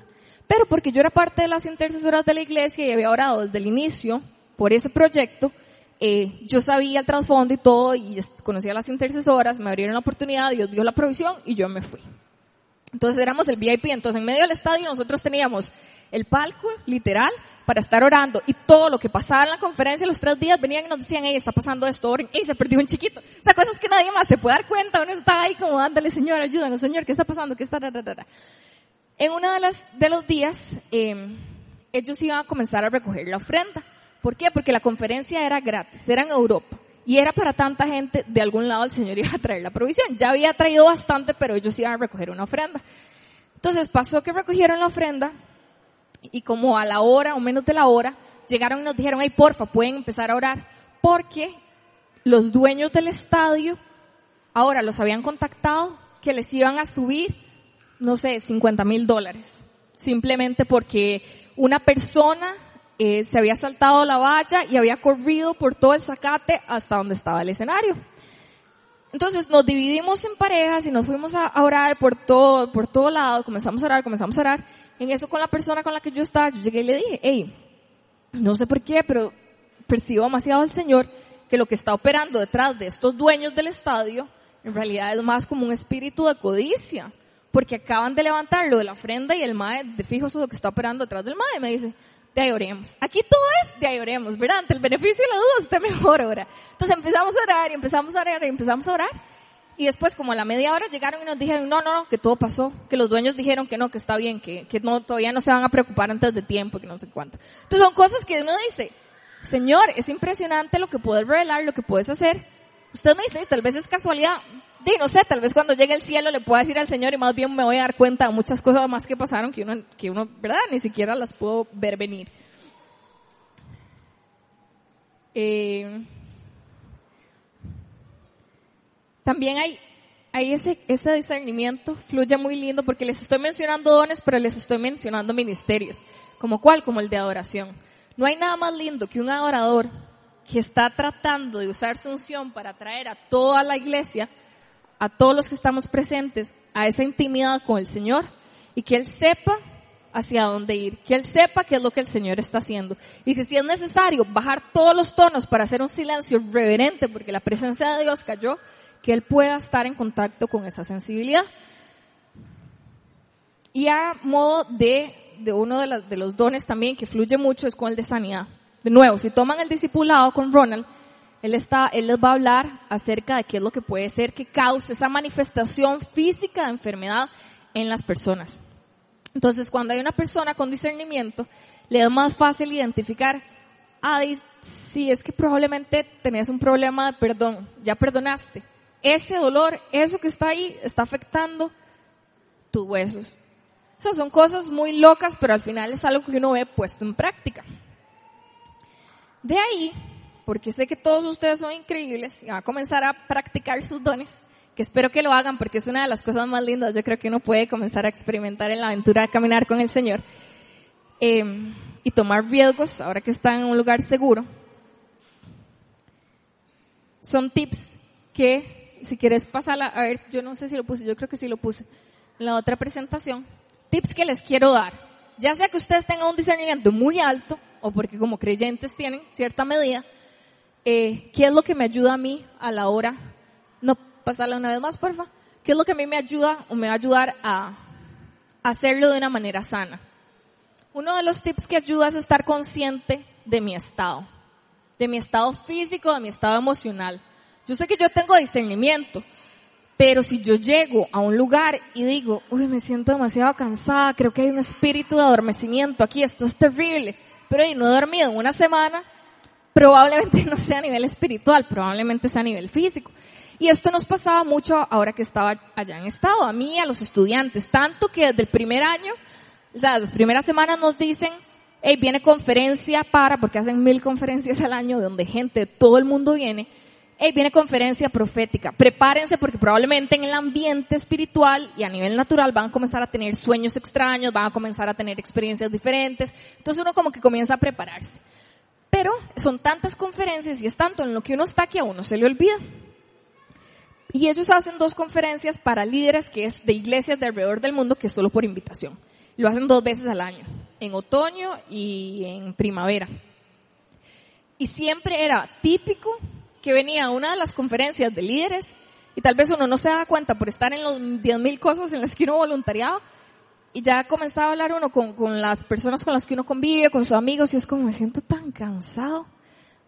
Pero porque yo era parte de las intercesoras de la iglesia y había orado desde el inicio por ese proyecto, eh, yo sabía el trasfondo y todo y conocía a las intercesoras, me abrieron la oportunidad, Dios dio la provisión y yo me fui. Entonces éramos el VIP, entonces en medio del estadio nosotros teníamos el palco, literal, para estar orando. Y todo lo que pasaba en la conferencia los tres días venían y nos decían, hey, está pasando esto, oren, hey, se perdió un chiquito. O sea, cosas que nadie más se puede dar cuenta, uno está ahí como, ándale, Señor, ayúdanos, Señor, ¿qué está pasando? ¿Qué está? En uno de los, de los días, eh, ellos iban a comenzar a recoger la ofrenda. ¿Por qué? Porque la conferencia era gratis, era en Europa. Y era para tanta gente, de algún lado el Señor iba a traer la provisión. Ya había traído bastante, pero ellos iban a recoger una ofrenda. Entonces pasó que recogieron la ofrenda y como a la hora o menos de la hora, llegaron y nos dijeron, hey, porfa, pueden empezar a orar, porque los dueños del estadio ahora los habían contactado que les iban a subir, no sé, 50 mil dólares, simplemente porque una persona eh, se había saltado la valla y había corrido por todo el zacate hasta donde estaba el escenario. Entonces nos dividimos en parejas y nos fuimos a orar por todo, por todo lado, comenzamos a orar, comenzamos a orar, en eso con la persona con la que yo estaba, yo llegué y le dije, hey, no sé por qué, pero percibo demasiado al Señor que lo que está operando detrás de estos dueños del estadio, en realidad es más como un espíritu de codicia, porque acaban de levantar lo de la ofrenda y el MAE, de fijo, eso es lo que está operando detrás del MAE, me dice, de ahí oremos. Aquí todo es de ahí oremos, ¿verdad? Ante el beneficio y la duda, usted mejor ora. Entonces empezamos a orar y empezamos a orar y empezamos a orar. Y después, como a la media hora, llegaron y nos dijeron, no, no, no, que todo pasó, que los dueños dijeron que no, que está bien, que, que no, todavía no se van a preocupar antes de tiempo, que no sé cuánto. Entonces son cosas que uno dice, Señor, es impresionante lo que puedes revelar, lo que puedes hacer. Usted me dice, tal vez es casualidad, di, no sé, tal vez cuando llegue el cielo le pueda decir al Señor y más bien me voy a dar cuenta de muchas cosas más que pasaron que uno, que uno, ¿verdad? Ni siquiera las puedo ver venir. Eh, También hay ahí ese, ese discernimiento fluye muy lindo porque les estoy mencionando dones, pero les estoy mencionando ministerios. ¿Como cuál? Como el de adoración. No hay nada más lindo que un adorador que está tratando de usar su unción para atraer a toda la iglesia, a todos los que estamos presentes, a esa intimidad con el Señor y que Él sepa hacia dónde ir, que Él sepa qué es lo que el Señor está haciendo. Y que si es necesario bajar todos los tonos para hacer un silencio reverente porque la presencia de Dios cayó, que Él pueda estar en contacto con esa sensibilidad. Y a modo de, de uno de, de los dones también que fluye mucho es con el de sanidad. De nuevo, si toman el discipulado con Ronald, él, está, él les va a hablar acerca de qué es lo que puede ser que cause esa manifestación física de enfermedad en las personas. Entonces, cuando hay una persona con discernimiento, le es más fácil identificar, ah, si es que probablemente tenés un problema de perdón, ya perdonaste. Ese dolor, eso que está ahí, está afectando tus huesos. O sea, son cosas muy locas, pero al final es algo que uno ve puesto en práctica. De ahí, porque sé que todos ustedes son increíbles y van a comenzar a practicar sus dones, que espero que lo hagan porque es una de las cosas más lindas, yo creo que uno puede comenzar a experimentar en la aventura de caminar con el Señor eh, y tomar riesgos ahora que están en un lugar seguro. Son tips que, si quieres pasarla, a ver, yo no sé si lo puse, yo creo que sí lo puse en la otra presentación, tips que les quiero dar. Ya sea que ustedes tengan un discernimiento muy alto o porque como creyentes tienen cierta medida, eh, ¿qué es lo que me ayuda a mí a la hora no pasarla una vez más, porfa. ¿Qué es lo que a mí me ayuda o me va a ayudar a hacerlo de una manera sana? Uno de los tips que ayuda es estar consciente de mi estado, de mi estado físico, de mi estado emocional. Yo sé que yo tengo discernimiento, pero si yo llego a un lugar y digo, uy, me siento demasiado cansada, creo que hay un espíritu de adormecimiento aquí, esto es terrible, pero y no he dormido en una semana, probablemente no sea a nivel espiritual, probablemente sea a nivel físico. Y esto nos pasaba mucho ahora que estaba allá en Estado, a mí, a los estudiantes, tanto que desde el primer año, o las primeras semanas nos dicen, hey, viene conferencia para, porque hacen mil conferencias al año donde gente de todo el mundo viene, hey, viene conferencia profética, prepárense porque probablemente en el ambiente espiritual y a nivel natural van a comenzar a tener sueños extraños, van a comenzar a tener experiencias diferentes, entonces uno como que comienza a prepararse. Pero son tantas conferencias y es tanto en lo que uno está que a uno se le olvida. Y ellos hacen dos conferencias para líderes que es de iglesias de alrededor del mundo que es solo por invitación. Lo hacen dos veces al año, en otoño y en primavera. Y siempre era típico que venía una de las conferencias de líderes y tal vez uno no se da cuenta por estar en los 10.000 cosas en las que uno voluntariaba y ya comenzaba a hablar uno con, con las personas con las que uno convive, con sus amigos y es como me siento tan cansado,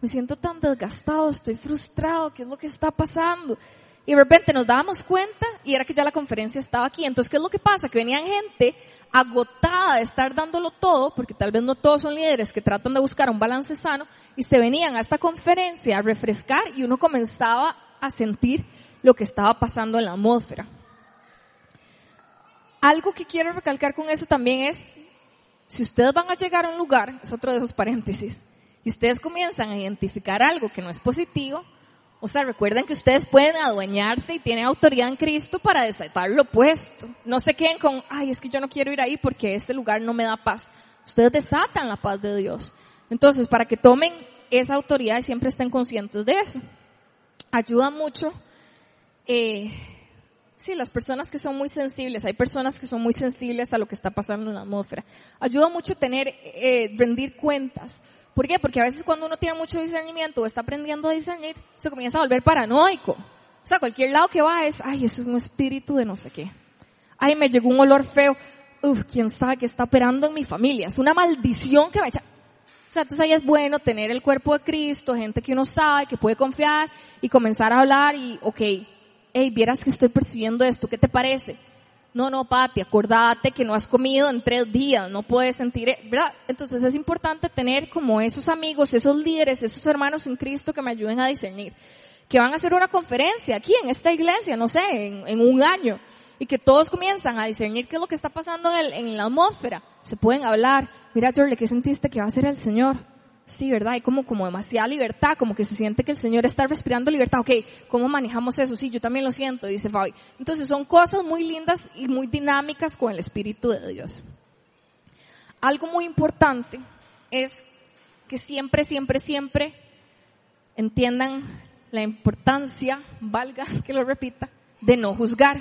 me siento tan desgastado, estoy frustrado, ¿qué es lo que está pasando? Y de repente nos dábamos cuenta y era que ya la conferencia estaba aquí. Entonces, ¿qué es lo que pasa? Que venían gente agotada de estar dándolo todo, porque tal vez no todos son líderes que tratan de buscar un balance sano, y se venían a esta conferencia a refrescar y uno comenzaba a sentir lo que estaba pasando en la atmósfera. Algo que quiero recalcar con eso también es, si ustedes van a llegar a un lugar, es otro de esos paréntesis, y ustedes comienzan a identificar algo que no es positivo, o sea, recuerden que ustedes pueden adueñarse y tienen autoridad en Cristo para desatar lo opuesto. No se queden con, ay, es que yo no quiero ir ahí porque ese lugar no me da paz. Ustedes desatan la paz de Dios. Entonces, para que tomen esa autoridad y siempre estén conscientes de eso. Ayuda mucho, eh, sí, las personas que son muy sensibles, hay personas que son muy sensibles a lo que está pasando en la atmósfera. Ayuda mucho tener, eh, rendir cuentas. ¿Por qué? Porque a veces cuando uno tiene mucho discernimiento o está aprendiendo a discernir, se comienza a volver paranoico. O sea, cualquier lado que va es, ay, eso es un espíritu de no sé qué. Ay, me llegó un olor feo. Uf, quién sabe qué está operando en mi familia. Es una maldición que me echa. O sea, entonces ahí es bueno tener el cuerpo de Cristo, gente que uno sabe, que puede confiar y comenzar a hablar y, ok, hey, vieras que estoy percibiendo esto, ¿qué te parece? No, no, Pati, acordate que no has comido en tres días, no puedes sentir, e-", ¿verdad? Entonces es importante tener como esos amigos, esos líderes, esos hermanos en Cristo que me ayuden a discernir. Que van a hacer una conferencia aquí en esta iglesia, no sé, en, un año. Y que todos comienzan a discernir qué es lo que está pasando en, en la atmósfera. Se pueden hablar. Mira, Jorge, ¿qué sentiste que va a ser el Señor? Sí, ¿verdad? Hay como, como demasiada libertad, como que se siente que el Señor está respirando libertad. Ok, ¿cómo manejamos eso? Sí, yo también lo siento, dice Fabi. Entonces son cosas muy lindas y muy dinámicas con el Espíritu de Dios. Algo muy importante es que siempre, siempre, siempre entiendan la importancia, valga que lo repita, de no juzgar.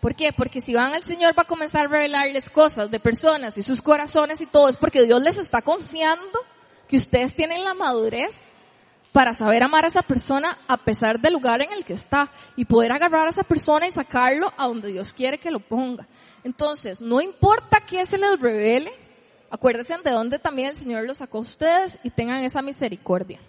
¿Por qué? Porque si van al Señor va a comenzar a revelarles cosas de personas y sus corazones y todo, es porque Dios les está confiando que ustedes tienen la madurez para saber amar a esa persona a pesar del lugar en el que está y poder agarrar a esa persona y sacarlo a donde Dios quiere que lo ponga. Entonces, no importa que se les revele, acuérdense de dónde también el Señor los sacó a ustedes y tengan esa misericordia.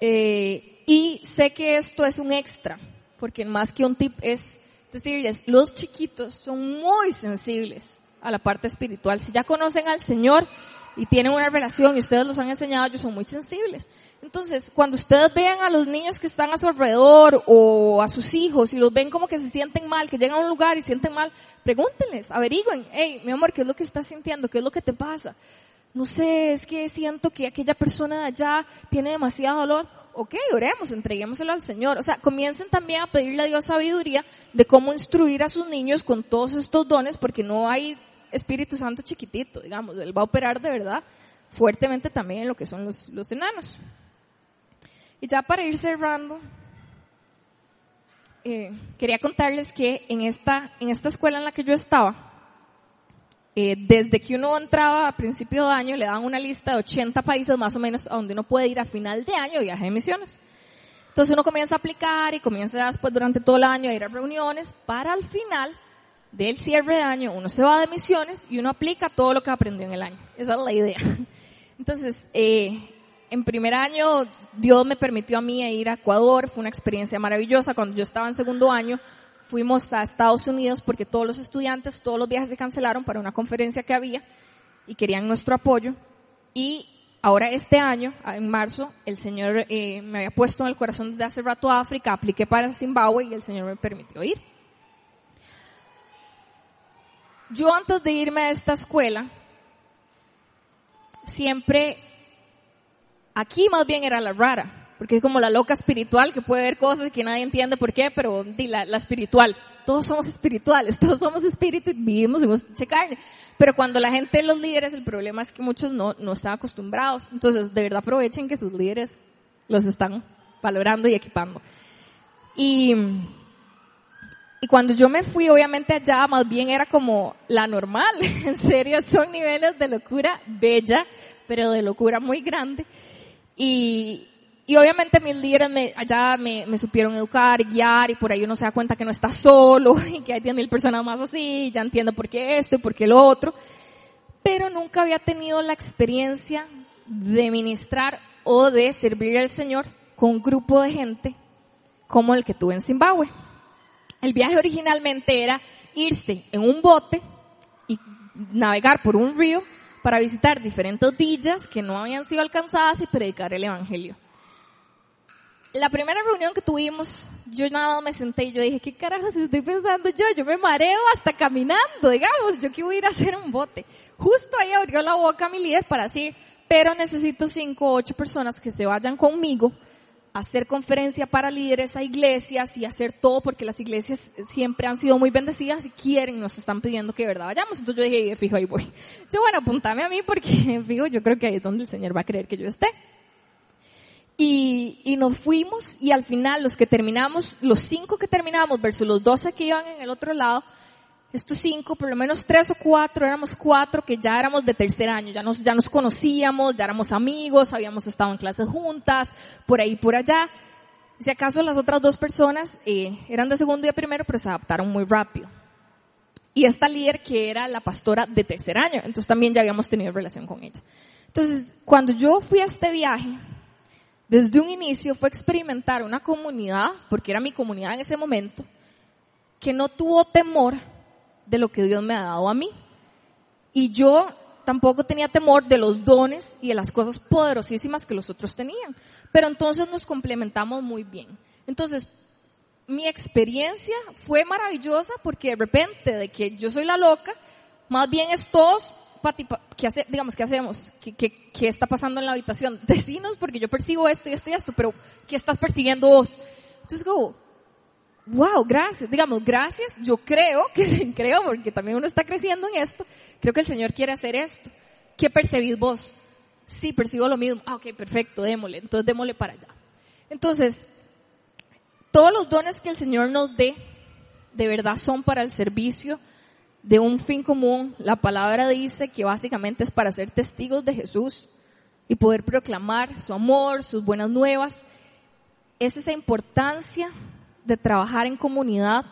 Eh, y sé que esto es un extra, porque más que un tip es decirles, los chiquitos son muy sensibles a la parte espiritual. Si ya conocen al Señor, y tienen una relación y ustedes los han enseñado, ellos son muy sensibles. Entonces, cuando ustedes vean a los niños que están a su alrededor o a sus hijos y los ven como que se sienten mal, que llegan a un lugar y sienten mal, pregúntenles, averigüen, hey, mi amor, ¿qué es lo que estás sintiendo? ¿Qué es lo que te pasa? No sé, es que siento que aquella persona de allá tiene demasiado dolor. Ok, oremos, entreguémoselo al Señor. O sea, comiencen también a pedirle a Dios sabiduría de cómo instruir a sus niños con todos estos dones, porque no hay Espíritu Santo chiquitito, digamos, él va a operar de verdad fuertemente también en lo que son los, los enanos. Y ya para ir cerrando, eh, quería contarles que en esta, en esta escuela en la que yo estaba, eh, desde que uno entraba a principio de año, le dan una lista de 80 países más o menos a donde uno puede ir a final de año viaje de misiones. Entonces uno comienza a aplicar y comienza después durante todo el año a ir a reuniones para al final del cierre de año uno se va de misiones y uno aplica todo lo que aprendió en el año. Esa es la idea. Entonces, eh, en primer año Dios me permitió a mí ir a Ecuador, fue una experiencia maravillosa. Cuando yo estaba en segundo año, fuimos a Estados Unidos porque todos los estudiantes, todos los viajes se cancelaron para una conferencia que había y querían nuestro apoyo. Y ahora este año, en marzo, el Señor eh, me había puesto en el corazón de hace rato a África, apliqué para Zimbabue y el Señor me permitió ir yo antes de irme a esta escuela, siempre, aquí más bien era la rara, porque es como la loca espiritual que puede ver cosas que nadie entiende por qué, pero la, la espiritual. Todos somos espirituales, todos somos espíritu y vivimos en esta carne. Pero cuando la gente, los líderes, el problema es que muchos no, no están acostumbrados. Entonces, de verdad aprovechen que sus líderes los están valorando y equipando. Y, y cuando yo me fui, obviamente allá más bien era como la normal. en serio, son niveles de locura bella, pero de locura muy grande. Y, y obviamente mis líderes me, allá me, me, supieron educar, guiar, y por ahí uno se da cuenta que no está solo, y que hay 10.000 personas más así, y ya entiendo por qué esto y por qué lo otro. Pero nunca había tenido la experiencia de ministrar o de servir al Señor con un grupo de gente como el que tuve en Zimbabue. El viaje originalmente era irse en un bote y navegar por un río para visitar diferentes villas que no habían sido alcanzadas y predicar el Evangelio. La primera reunión que tuvimos, yo nada me senté y yo dije, ¿qué carajos estoy pensando yo? Yo me mareo hasta caminando, digamos, yo que voy a ir a hacer un bote. Justo ahí abrió la boca mi líder para decir, pero necesito cinco o ocho personas que se vayan conmigo hacer conferencia para líderes a iglesias y hacer todo porque las iglesias siempre han sido muy bendecidas y quieren, nos están pidiendo que de verdad vayamos. Entonces yo dije, fijo, ahí voy. Yo, bueno, apuntame a mí porque, fijo, yo creo que ahí es donde el Señor va a creer que yo esté. Y, y nos fuimos y al final los que terminamos, los cinco que terminamos versus los doce que iban en el otro lado, estos cinco, por lo menos tres o cuatro, éramos cuatro que ya éramos de tercer año, ya nos, ya nos conocíamos, ya éramos amigos, habíamos estado en clases juntas, por ahí, por allá. Si acaso las otras dos personas eh, eran de segundo y de primero, pero se adaptaron muy rápido. Y esta líder que era la pastora de tercer año, entonces también ya habíamos tenido relación con ella. Entonces, cuando yo fui a este viaje, desde un inicio fue experimentar una comunidad, porque era mi comunidad en ese momento, que no tuvo temor de lo que Dios me ha dado a mí. Y yo tampoco tenía temor de los dones y de las cosas poderosísimas que los otros tenían. Pero entonces nos complementamos muy bien. Entonces, mi experiencia fue maravillosa porque de repente de que yo soy la loca, más bien es todos ¿qué hace, digamos, ¿qué hacemos? ¿Qué, ¿Qué, qué, está pasando en la habitación? Decinos porque yo percibo esto y esto y esto, pero ¿qué estás persiguiendo vos? Entonces como, wow, gracias, digamos, gracias, yo creo, que creo, porque también uno está creciendo en esto, creo que el Señor quiere hacer esto. ¿Qué percibís vos? Sí, percibo lo mismo. Ah, ok, perfecto, démosle, entonces démosle para allá. Entonces, todos los dones que el Señor nos dé, de verdad son para el servicio de un fin común. La palabra dice que básicamente es para ser testigos de Jesús y poder proclamar su amor, sus buenas nuevas. Es esa importancia de trabajar en comunidad,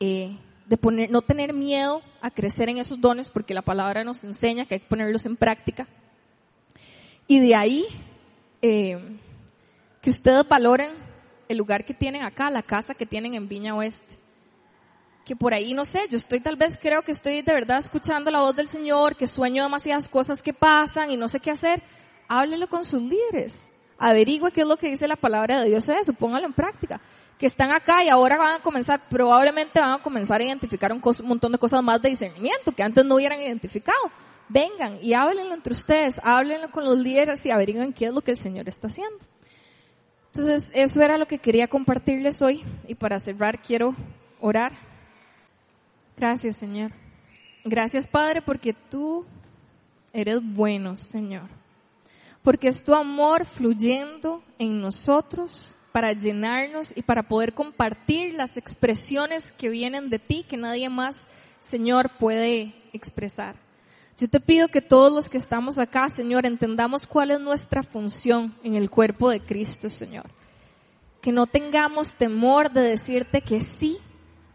eh, de poner, no tener miedo a crecer en esos dones, porque la palabra nos enseña que hay que ponerlos en práctica. Y de ahí, eh, que ustedes valoren el lugar que tienen acá, la casa que tienen en Viña Oeste. Que por ahí, no sé, yo estoy tal vez, creo que estoy de verdad escuchando la voz del Señor, que sueño demasiadas cosas que pasan y no sé qué hacer. Háblelo con sus líderes. Averigüe qué es lo que dice la palabra de Dios eso, póngalo en práctica que están acá y ahora van a comenzar, probablemente van a comenzar a identificar un, montón de cosas más de discernimiento que antes no hubieran identificado. Vengan y háblenlo entre ustedes, háblenlo con los líderes y averigüen qué es lo que el Señor está haciendo. Entonces, eso era lo que quería compartirles hoy y para cerrar quiero orar. Gracias, Señor. Gracias, Padre, porque tú eres bueno, Señor. Porque es tu amor fluyendo en nosotros para llenarnos y para poder compartir las expresiones que vienen de ti, que nadie más, Señor, puede expresar. Yo te pido que todos los que estamos acá, Señor, entendamos cuál es nuestra función en el cuerpo de Cristo, Señor. Que no tengamos temor de decirte que sí,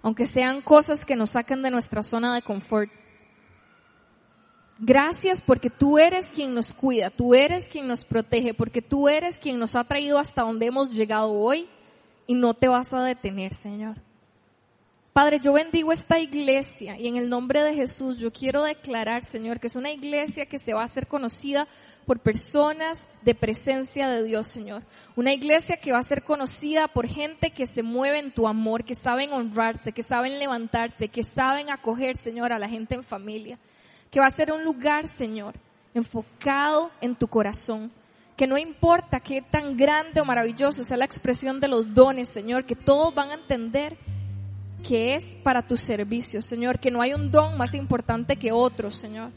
aunque sean cosas que nos sacan de nuestra zona de confort. Gracias porque tú eres quien nos cuida, tú eres quien nos protege, porque tú eres quien nos ha traído hasta donde hemos llegado hoy y no te vas a detener, Señor. Padre, yo bendigo esta iglesia y en el nombre de Jesús yo quiero declarar, Señor, que es una iglesia que se va a hacer conocida por personas de presencia de Dios, Señor. Una iglesia que va a ser conocida por gente que se mueve en tu amor, que saben honrarse, que saben levantarse, que saben acoger, Señor, a la gente en familia que va a ser un lugar, Señor, enfocado en tu corazón. Que no importa qué tan grande o maravilloso sea la expresión de los dones, Señor, que todos van a entender que es para tu servicio, Señor, que no hay un don más importante que otro, Señor.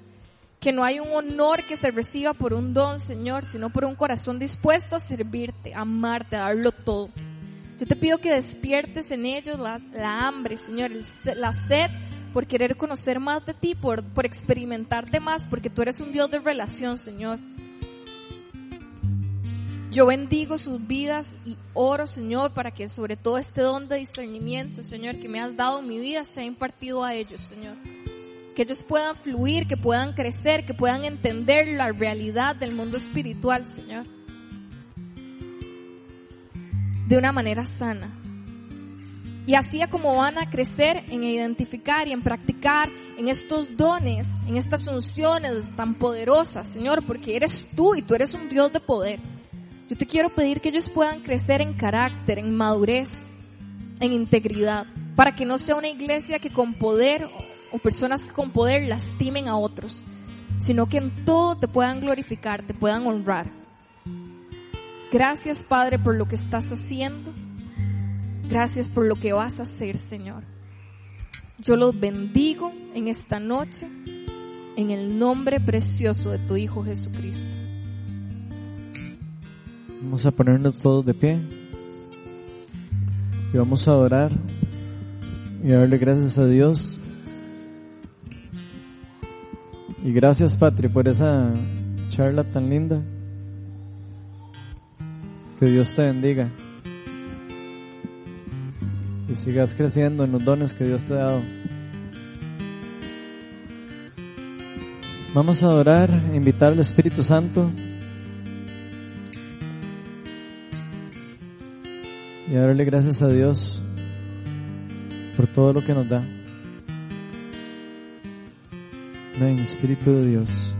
Que no hay un honor que se reciba por un don, Señor, sino por un corazón dispuesto a servirte, a amarte, a darlo todo. Yo te pido que despiertes en ellos la, hambre, Señor, la sed por querer conocer más de ti, por, por experimentarte más, porque tú eres un Dios de relación, Señor. Yo bendigo sus vidas y oro, Señor, para que sobre todo este don de discernimiento, Señor, que me has dado en mi vida, sea impartido a ellos, Señor. Que ellos puedan fluir, que puedan crecer, que puedan entender la realidad del mundo espiritual, Señor. De una manera sana. Y así es como van a crecer en identificar y en practicar en estos dones, en estas funciones tan poderosas, Señor, porque eres tú y tú eres un Dios de poder. Yo te quiero pedir que ellos puedan crecer en carácter, en madurez, en integridad, para que no sea una iglesia que con poder o personas que con poder lastimen a otros, sino que en todo te puedan glorificar, te puedan honrar. Gracias, Padre, por lo que estás haciendo. Gracias por lo que vas a hacer, Señor. Yo los bendigo en esta noche en el nombre precioso de tu Hijo Jesucristo. Vamos a ponernos todos de pie y vamos a orar y a darle gracias a Dios. Y gracias, Patri, por esa charla tan linda. Que Dios te bendiga y sigas creciendo en los dones que Dios te ha dado. Vamos a adorar, invitar al Espíritu Santo y a darle gracias a Dios por todo lo que nos da. Ven, Espíritu de Dios.